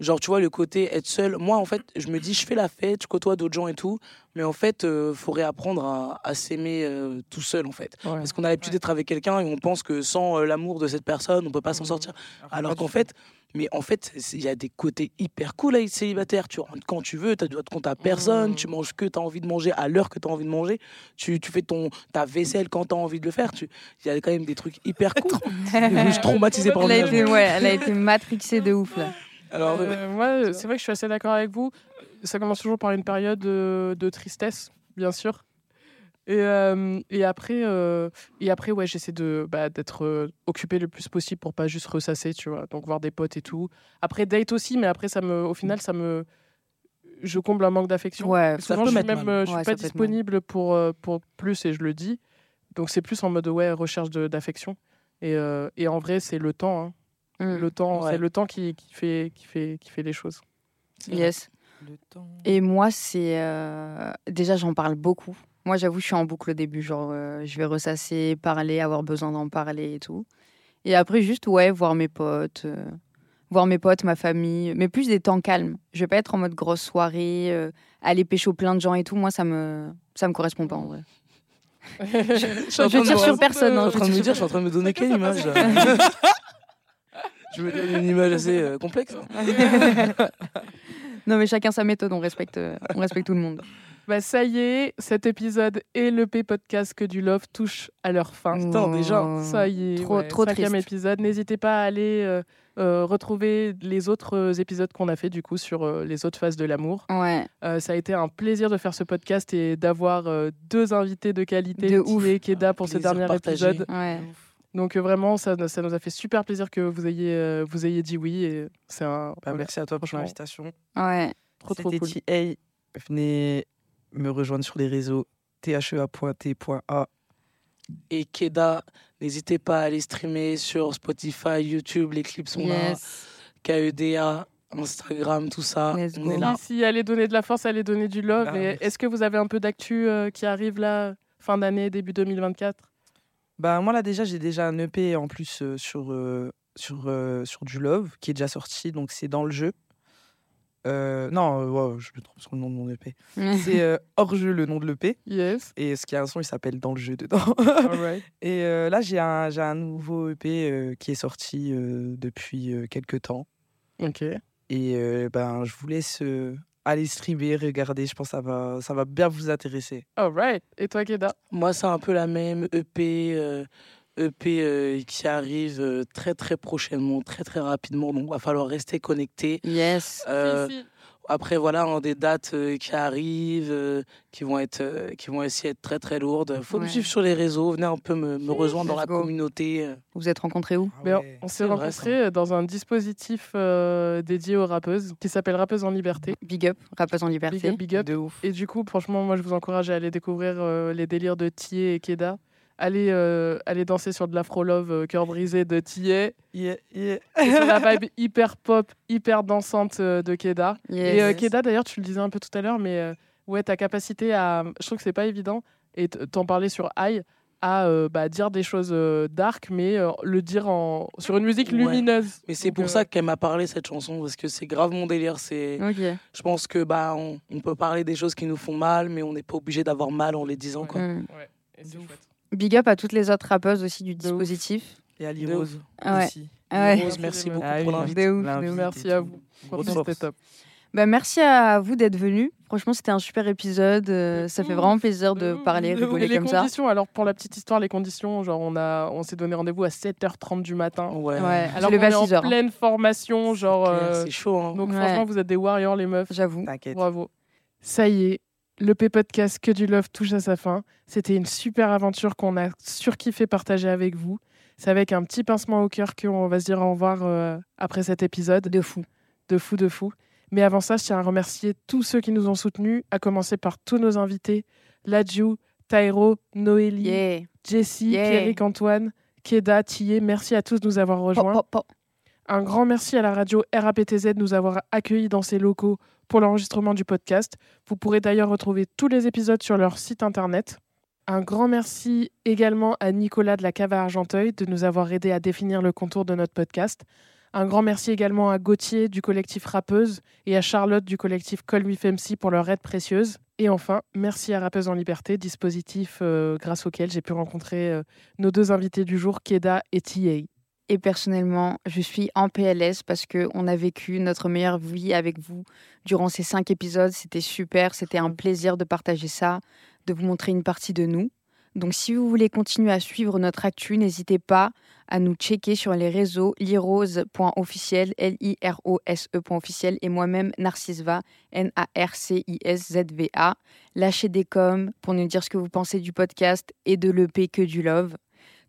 genre, tu vois, le côté être seul. Moi, en fait, je me dis, je fais la fête, je côtoie d'autres gens et tout, mais en fait, il faut réapprendre à, à s'aimer euh, tout seul, en fait. Ouais. Parce qu'on a l'habitude d'être avec quelqu'un et on pense que sans euh, l'amour de cette personne, on peut pas s'en Mhm. sortir. Alors qu'en fait, mais en fait, il y a des côtés hyper cool à être célibataire. Tu rentres quand tu veux, tu dois te compte à personne, Mhm. tu manges que tu as envie de manger à l'heure que tu as envie de manger, tu, tu fais ton, ta vaisselle quand tu as envie de le faire. Il y a quand même des trucs hyper cool. je suis traumatisé par Elle a le été, ouais, elle a été matrixée de ouf là. Alors, euh, Euh, moi, c'est vrai que je suis assez d'accord avec vous. Ça commence toujours par une période de, de tristesse, bien sûr. Et, euh, et après, euh, et après, ouais, j'essaie de bah, d'être euh, occupé le plus possible pour pas juste ressasser, tu vois. Donc voir des potes et tout. Après date aussi, mais après ça me, au final, ça me, je comble un manque d'affection. Ouais, Ça Souvent, peut je suis même, mal. euh, je suis Ouais, pas disponible pour euh, pour plus et je le dis. Donc c'est plus en mode ouais recherche d'affection. Et, euh, et en vrai, c'est le temps. hein. Mm. Le temps, Ouais. c'est le temps qui, qui fait qui fait qui fait les choses. Yes. Le temps. Et moi, c'est. euh, Déjà, j'en parle beaucoup. Moi, j'avoue, je suis en boucle au début. Genre, euh, je vais ressasser, parler, avoir besoin d'en parler et tout. Et après, juste, ouais, voir mes potes. euh, Voir mes potes, ma famille. Mais plus des temps calmes. Je vais pas être en mode grosse soirée, euh, aller pécho plein de gens et tout. Moi, ça me, ça me correspond pas en vrai. je Je tire sur personne. je hein, suis en train de je me dire, je suis en train de me donner quelle image Je me donne une image assez euh, complexe. Non, mais chacun sa méthode. On respecte, euh, on respecte tout le monde. Bah ça y est, cet épisode et le P-Podcast que du Love touchent à leur fin. Putain, déjà. Ça y est, Trop- ouais, trop cinquième triste. épisode. N'hésitez pas à aller euh, euh, retrouver les autres épisodes qu'on a fait du coup sur euh, les autres phases de l'amour. Ouais. Euh, ça a été un plaisir de faire ce podcast et d'avoir euh, deux invités de qualité, De ouf. et Keda pour ce dernier partagé. épisode. Ouais. Donc euh, vraiment, ça, ça nous a fait super plaisir que vous ayez, euh, vous ayez dit oui. Et c'est un. Bah, voilà, Merci à toi pour l'invitation. Ouais. trop trop cool. TA. Venez me rejoindre sur les réseaux thea.t.a. Et Keda, n'hésitez pas à aller streamer sur Spotify, YouTube, les clips sont là. KEDA, Instagram, tout ça. Let's on go. est là. Si, si, allez donner de la force, allez donner du love. Ah, merci. est-ce que vous avez un peu d'actu euh, qui arrive là, fin d'année, début 2024 Bah, moi, là, déjà, j'ai déjà un EP en plus euh, sur, euh, sur, euh, sur du Love qui est déjà sorti. Donc, c'est dans le jeu. Non, wow, je me trompe sur le nom de mon EP. C'est hors jeu le nom de l'EP. Yes. Et ce qui a un son, il s'appelle Dans le jeu dedans. Et là, j'ai un, j'ai un nouveau EP qui est sorti depuis quelques temps. Ok. Et ben, je vous laisse aller streamer, regarder. Je pense que ça va, ça va bien vous intéresser. Alright. Et toi, Keda? Moi, c'est un peu la même EP, euh, EP euh, qui arrive euh, très très prochainement, très très rapidement. Donc, va falloir rester connecté. Yes. Euh, Si, si. Après, voilà, on a des dates euh, qui arrivent, euh, qui vont être, euh, qui vont essayer d'être très très lourdes. Faut me suivre sur les réseaux. Venez un peu me, me rejoindre dans la go. communauté. Vous vous êtes rencontrés où? Mais on- on s'est vrai, rencontrés dans un dispositif euh, dédié aux rappeuses qui s'appelle Rappeuses en Liberté. Big up, rappeuse en liberté. Big up, big up. De ouf. Et du coup, franchement, moi, je vous encourage à aller découvrir euh, les délires de Thier et Keda. Allez, euh, allez danser sur de l'afro-love, euh, cœur brisé de Thier. Yeah, yeah. Et sur la vibe hyper pop, hyper dansante euh, de Keda. Yes. Et euh, Keda, d'ailleurs, tu le disais un peu tout à l'heure, mais euh, ouais, ta capacité à. Je trouve que c'est pas évident, et t'en parlais sur High, à euh, bah, dire des choses euh, dark, mais euh, le dire en... sur une musique Ouais. lumineuse. Mais c'est pour euh, ça qu'elle m'a parlé cette chanson parce que c'est grave mon délire. C'est, je pense que bah on, on peut parler des choses qui nous font mal, mais on n'est pas obligé d'avoir mal en les disant. Quoi. Mm. Ouais, et c'est chouette. Big up à toutes les autres rappeuses aussi du dispositif. Et Ali De Rose Ah ouais. aussi. Ouais. Rose, merci beaucoup Ah pour l'invite. Merci à vous. C'était top. Bah, merci à vous d'être venus. Franchement, c'était un super épisode. euh, ça fait vraiment plaisir de parler, de rigoler les comme ça. conditions, alors pour la petite histoire, les conditions, genre on, a, on s'est donné rendez-vous à 7h30 du matin. Ouais. Ouais, Alors levais est à en 6 heures. hein. pleine formation, genre. Euh, C'est chaud. Hein. donc Ouais. franchement, vous êtes des warriors, les meufs. J'avoue. T'inquiète. Bravo. Ça y est, le P-Podcast Que du Love touche à sa fin. C'était une super aventure qu'on a surkiffé partager avec vous. C'est avec un petit pincement au cœur qu'on va se dire au revoir euh, après cet épisode. De fou. De fou, de fou. Mais avant ça, je tiens à remercier tous ceux qui nous ont soutenus, à commencer par tous nos invités Ladju, Tairo, Noélie, Yeah. Jessie, Yeah. Pierrick Antoine, Keda, Thier. Merci à tous de nous avoir rejoints. Pop, pop, pop. Un grand merci à la radio RAPTZ de nous avoir accueillis dans ses locaux pour l'enregistrement du podcast. Vous pourrez d'ailleurs retrouver tous les épisodes sur leur site internet. Un grand merci également à Nicolas de la Cave à Argenteuil de nous avoir aidé à définir le contour de notre podcast. Un grand merci également à Gauthier du collectif Rappeuse et à Charlotte du collectif Call pour leur aide précieuse. Et enfin, merci à Rappeuse en Liberté, dispositif euh, grâce auquel j'ai pu rencontrer euh, nos deux invités du jour, Keda et TA. Et personnellement, je suis en PLS parce que on a vécu notre meilleure vie avec vous durant ces cinq épisodes. C'était super, c'était un plaisir de partager ça, de vous montrer une partie de nous. Donc, si vous voulez continuer à suivre notre actu, n'hésitez pas à nous checker sur les réseaux lirose.officiel, L-I-R-O-S-E.officiel et moi-même Narcisva, N-A-R-C-I-S-Z-V-A. Lâchez des coms pour nous dire ce que vous pensez du podcast et de l'EP que du love.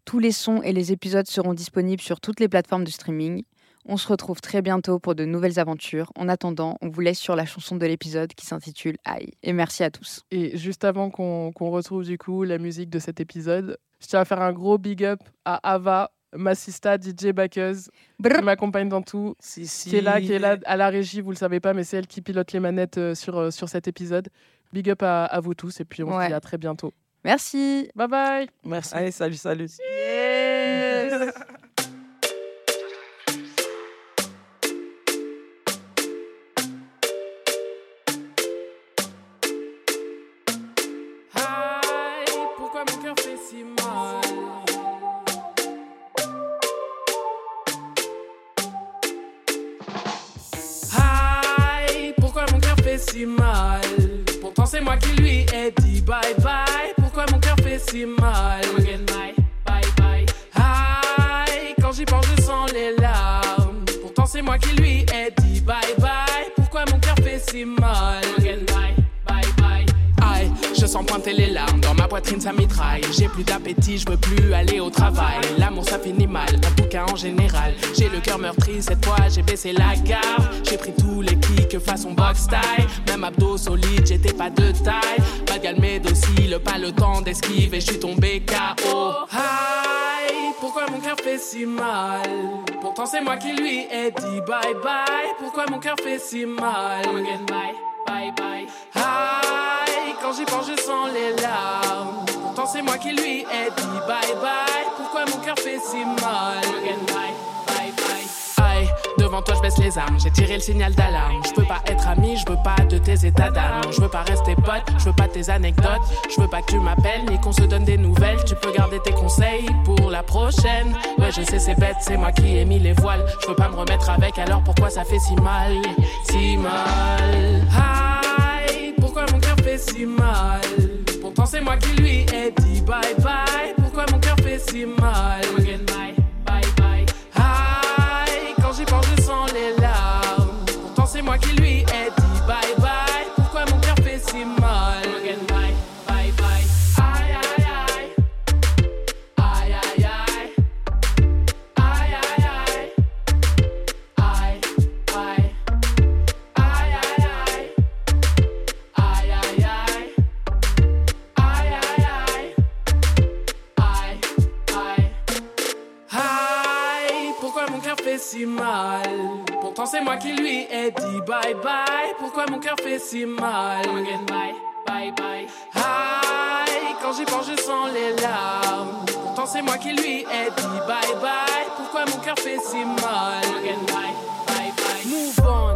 Tous les sons et les épisodes seront disponibles sur toutes les plateformes de streaming. On se retrouve très bientôt pour de nouvelles aventures. En attendant, on vous laisse sur la chanson de l'épisode qui s'intitule Aïe. Et merci à tous. Et juste avant qu'on qu'on retrouve du coup la musique de cet épisode, je tiens à faire un gros big up à Ava, ma sista DJ Backeuse, qui m'accompagne dans tout, Si, si. qui est là, qui est là à la régie, vous le savez pas, mais c'est elle qui pilote les manettes euh, sur, euh, sur cet épisode. Big up à, à vous tous et puis on se dit à très bientôt. Merci. Bye bye Merci. Allez, salut, salut. Aïe, pourquoi mon cœur fait si mal? Aïe, pourquoi mon cœur fait si mal? Pourtant c'est moi qui lui ai dit bye bye Si mal. Aïe, quand j'y pense je sens les larmes. Pourtant c'est moi qui lui ai dit bye bye. Pourquoi mon cœur fait si mal? Sens pointer les larmes dans ma poitrine ça mitraille. J'ai plus d'appétit, je veux plus aller au travail. L'amour ça finit mal, en tout cas en général. J'ai le cœur meurtri, cette fois j'ai baissé la garde. J'ai pris tous les kicks façon box style. Même abdos solide, j'étais pas de taille. Pas de galmé docile, pas le temps d'esquiver, je suis tombé KO. Hi, pourquoi mon cœur fait si mal? Pourtant c'est moi qui lui ai dit bye bye. Pourquoi mon cœur fait si mal? Again, bye, bye, bye. Hi, quand j'y pense, je sens les larmes. Pourtant c'est moi qui lui ai dit bye bye. Pourquoi mon cœur fait si mal? Bye, bye, bye. Devant toi je baisse les armes, j'ai tiré le signal d'alarme. Je peux pas être ami, je veux pas de tes états d'âme. Je veux pas rester pote, je veux pas tes anecdotes. Je veux pas que tu m'appelles ni qu'on se donne des nouvelles. Tu peux garder tes conseils pour la prochaine. Ouais, je sais, c'est bête, c'est moi qui ai mis les voiles. Je veux pas me remettre avec, alors pourquoi ça fait si mal? Si mal. Cœur si mal? Pourtant c'est moi qui lui ai dit bye bye. Pourquoi mon cœur fait si mal? vie est dit bye bye. Pourquoi mon cœur fait si mal? Again, bye, bye, bye. Aïe, quand j'y pense, je sens les larmes. Pourtant, c'est moi qui lui ai dit bye bye. Pourquoi mon cœur fait si mal? Bye, bye, bye. Move on.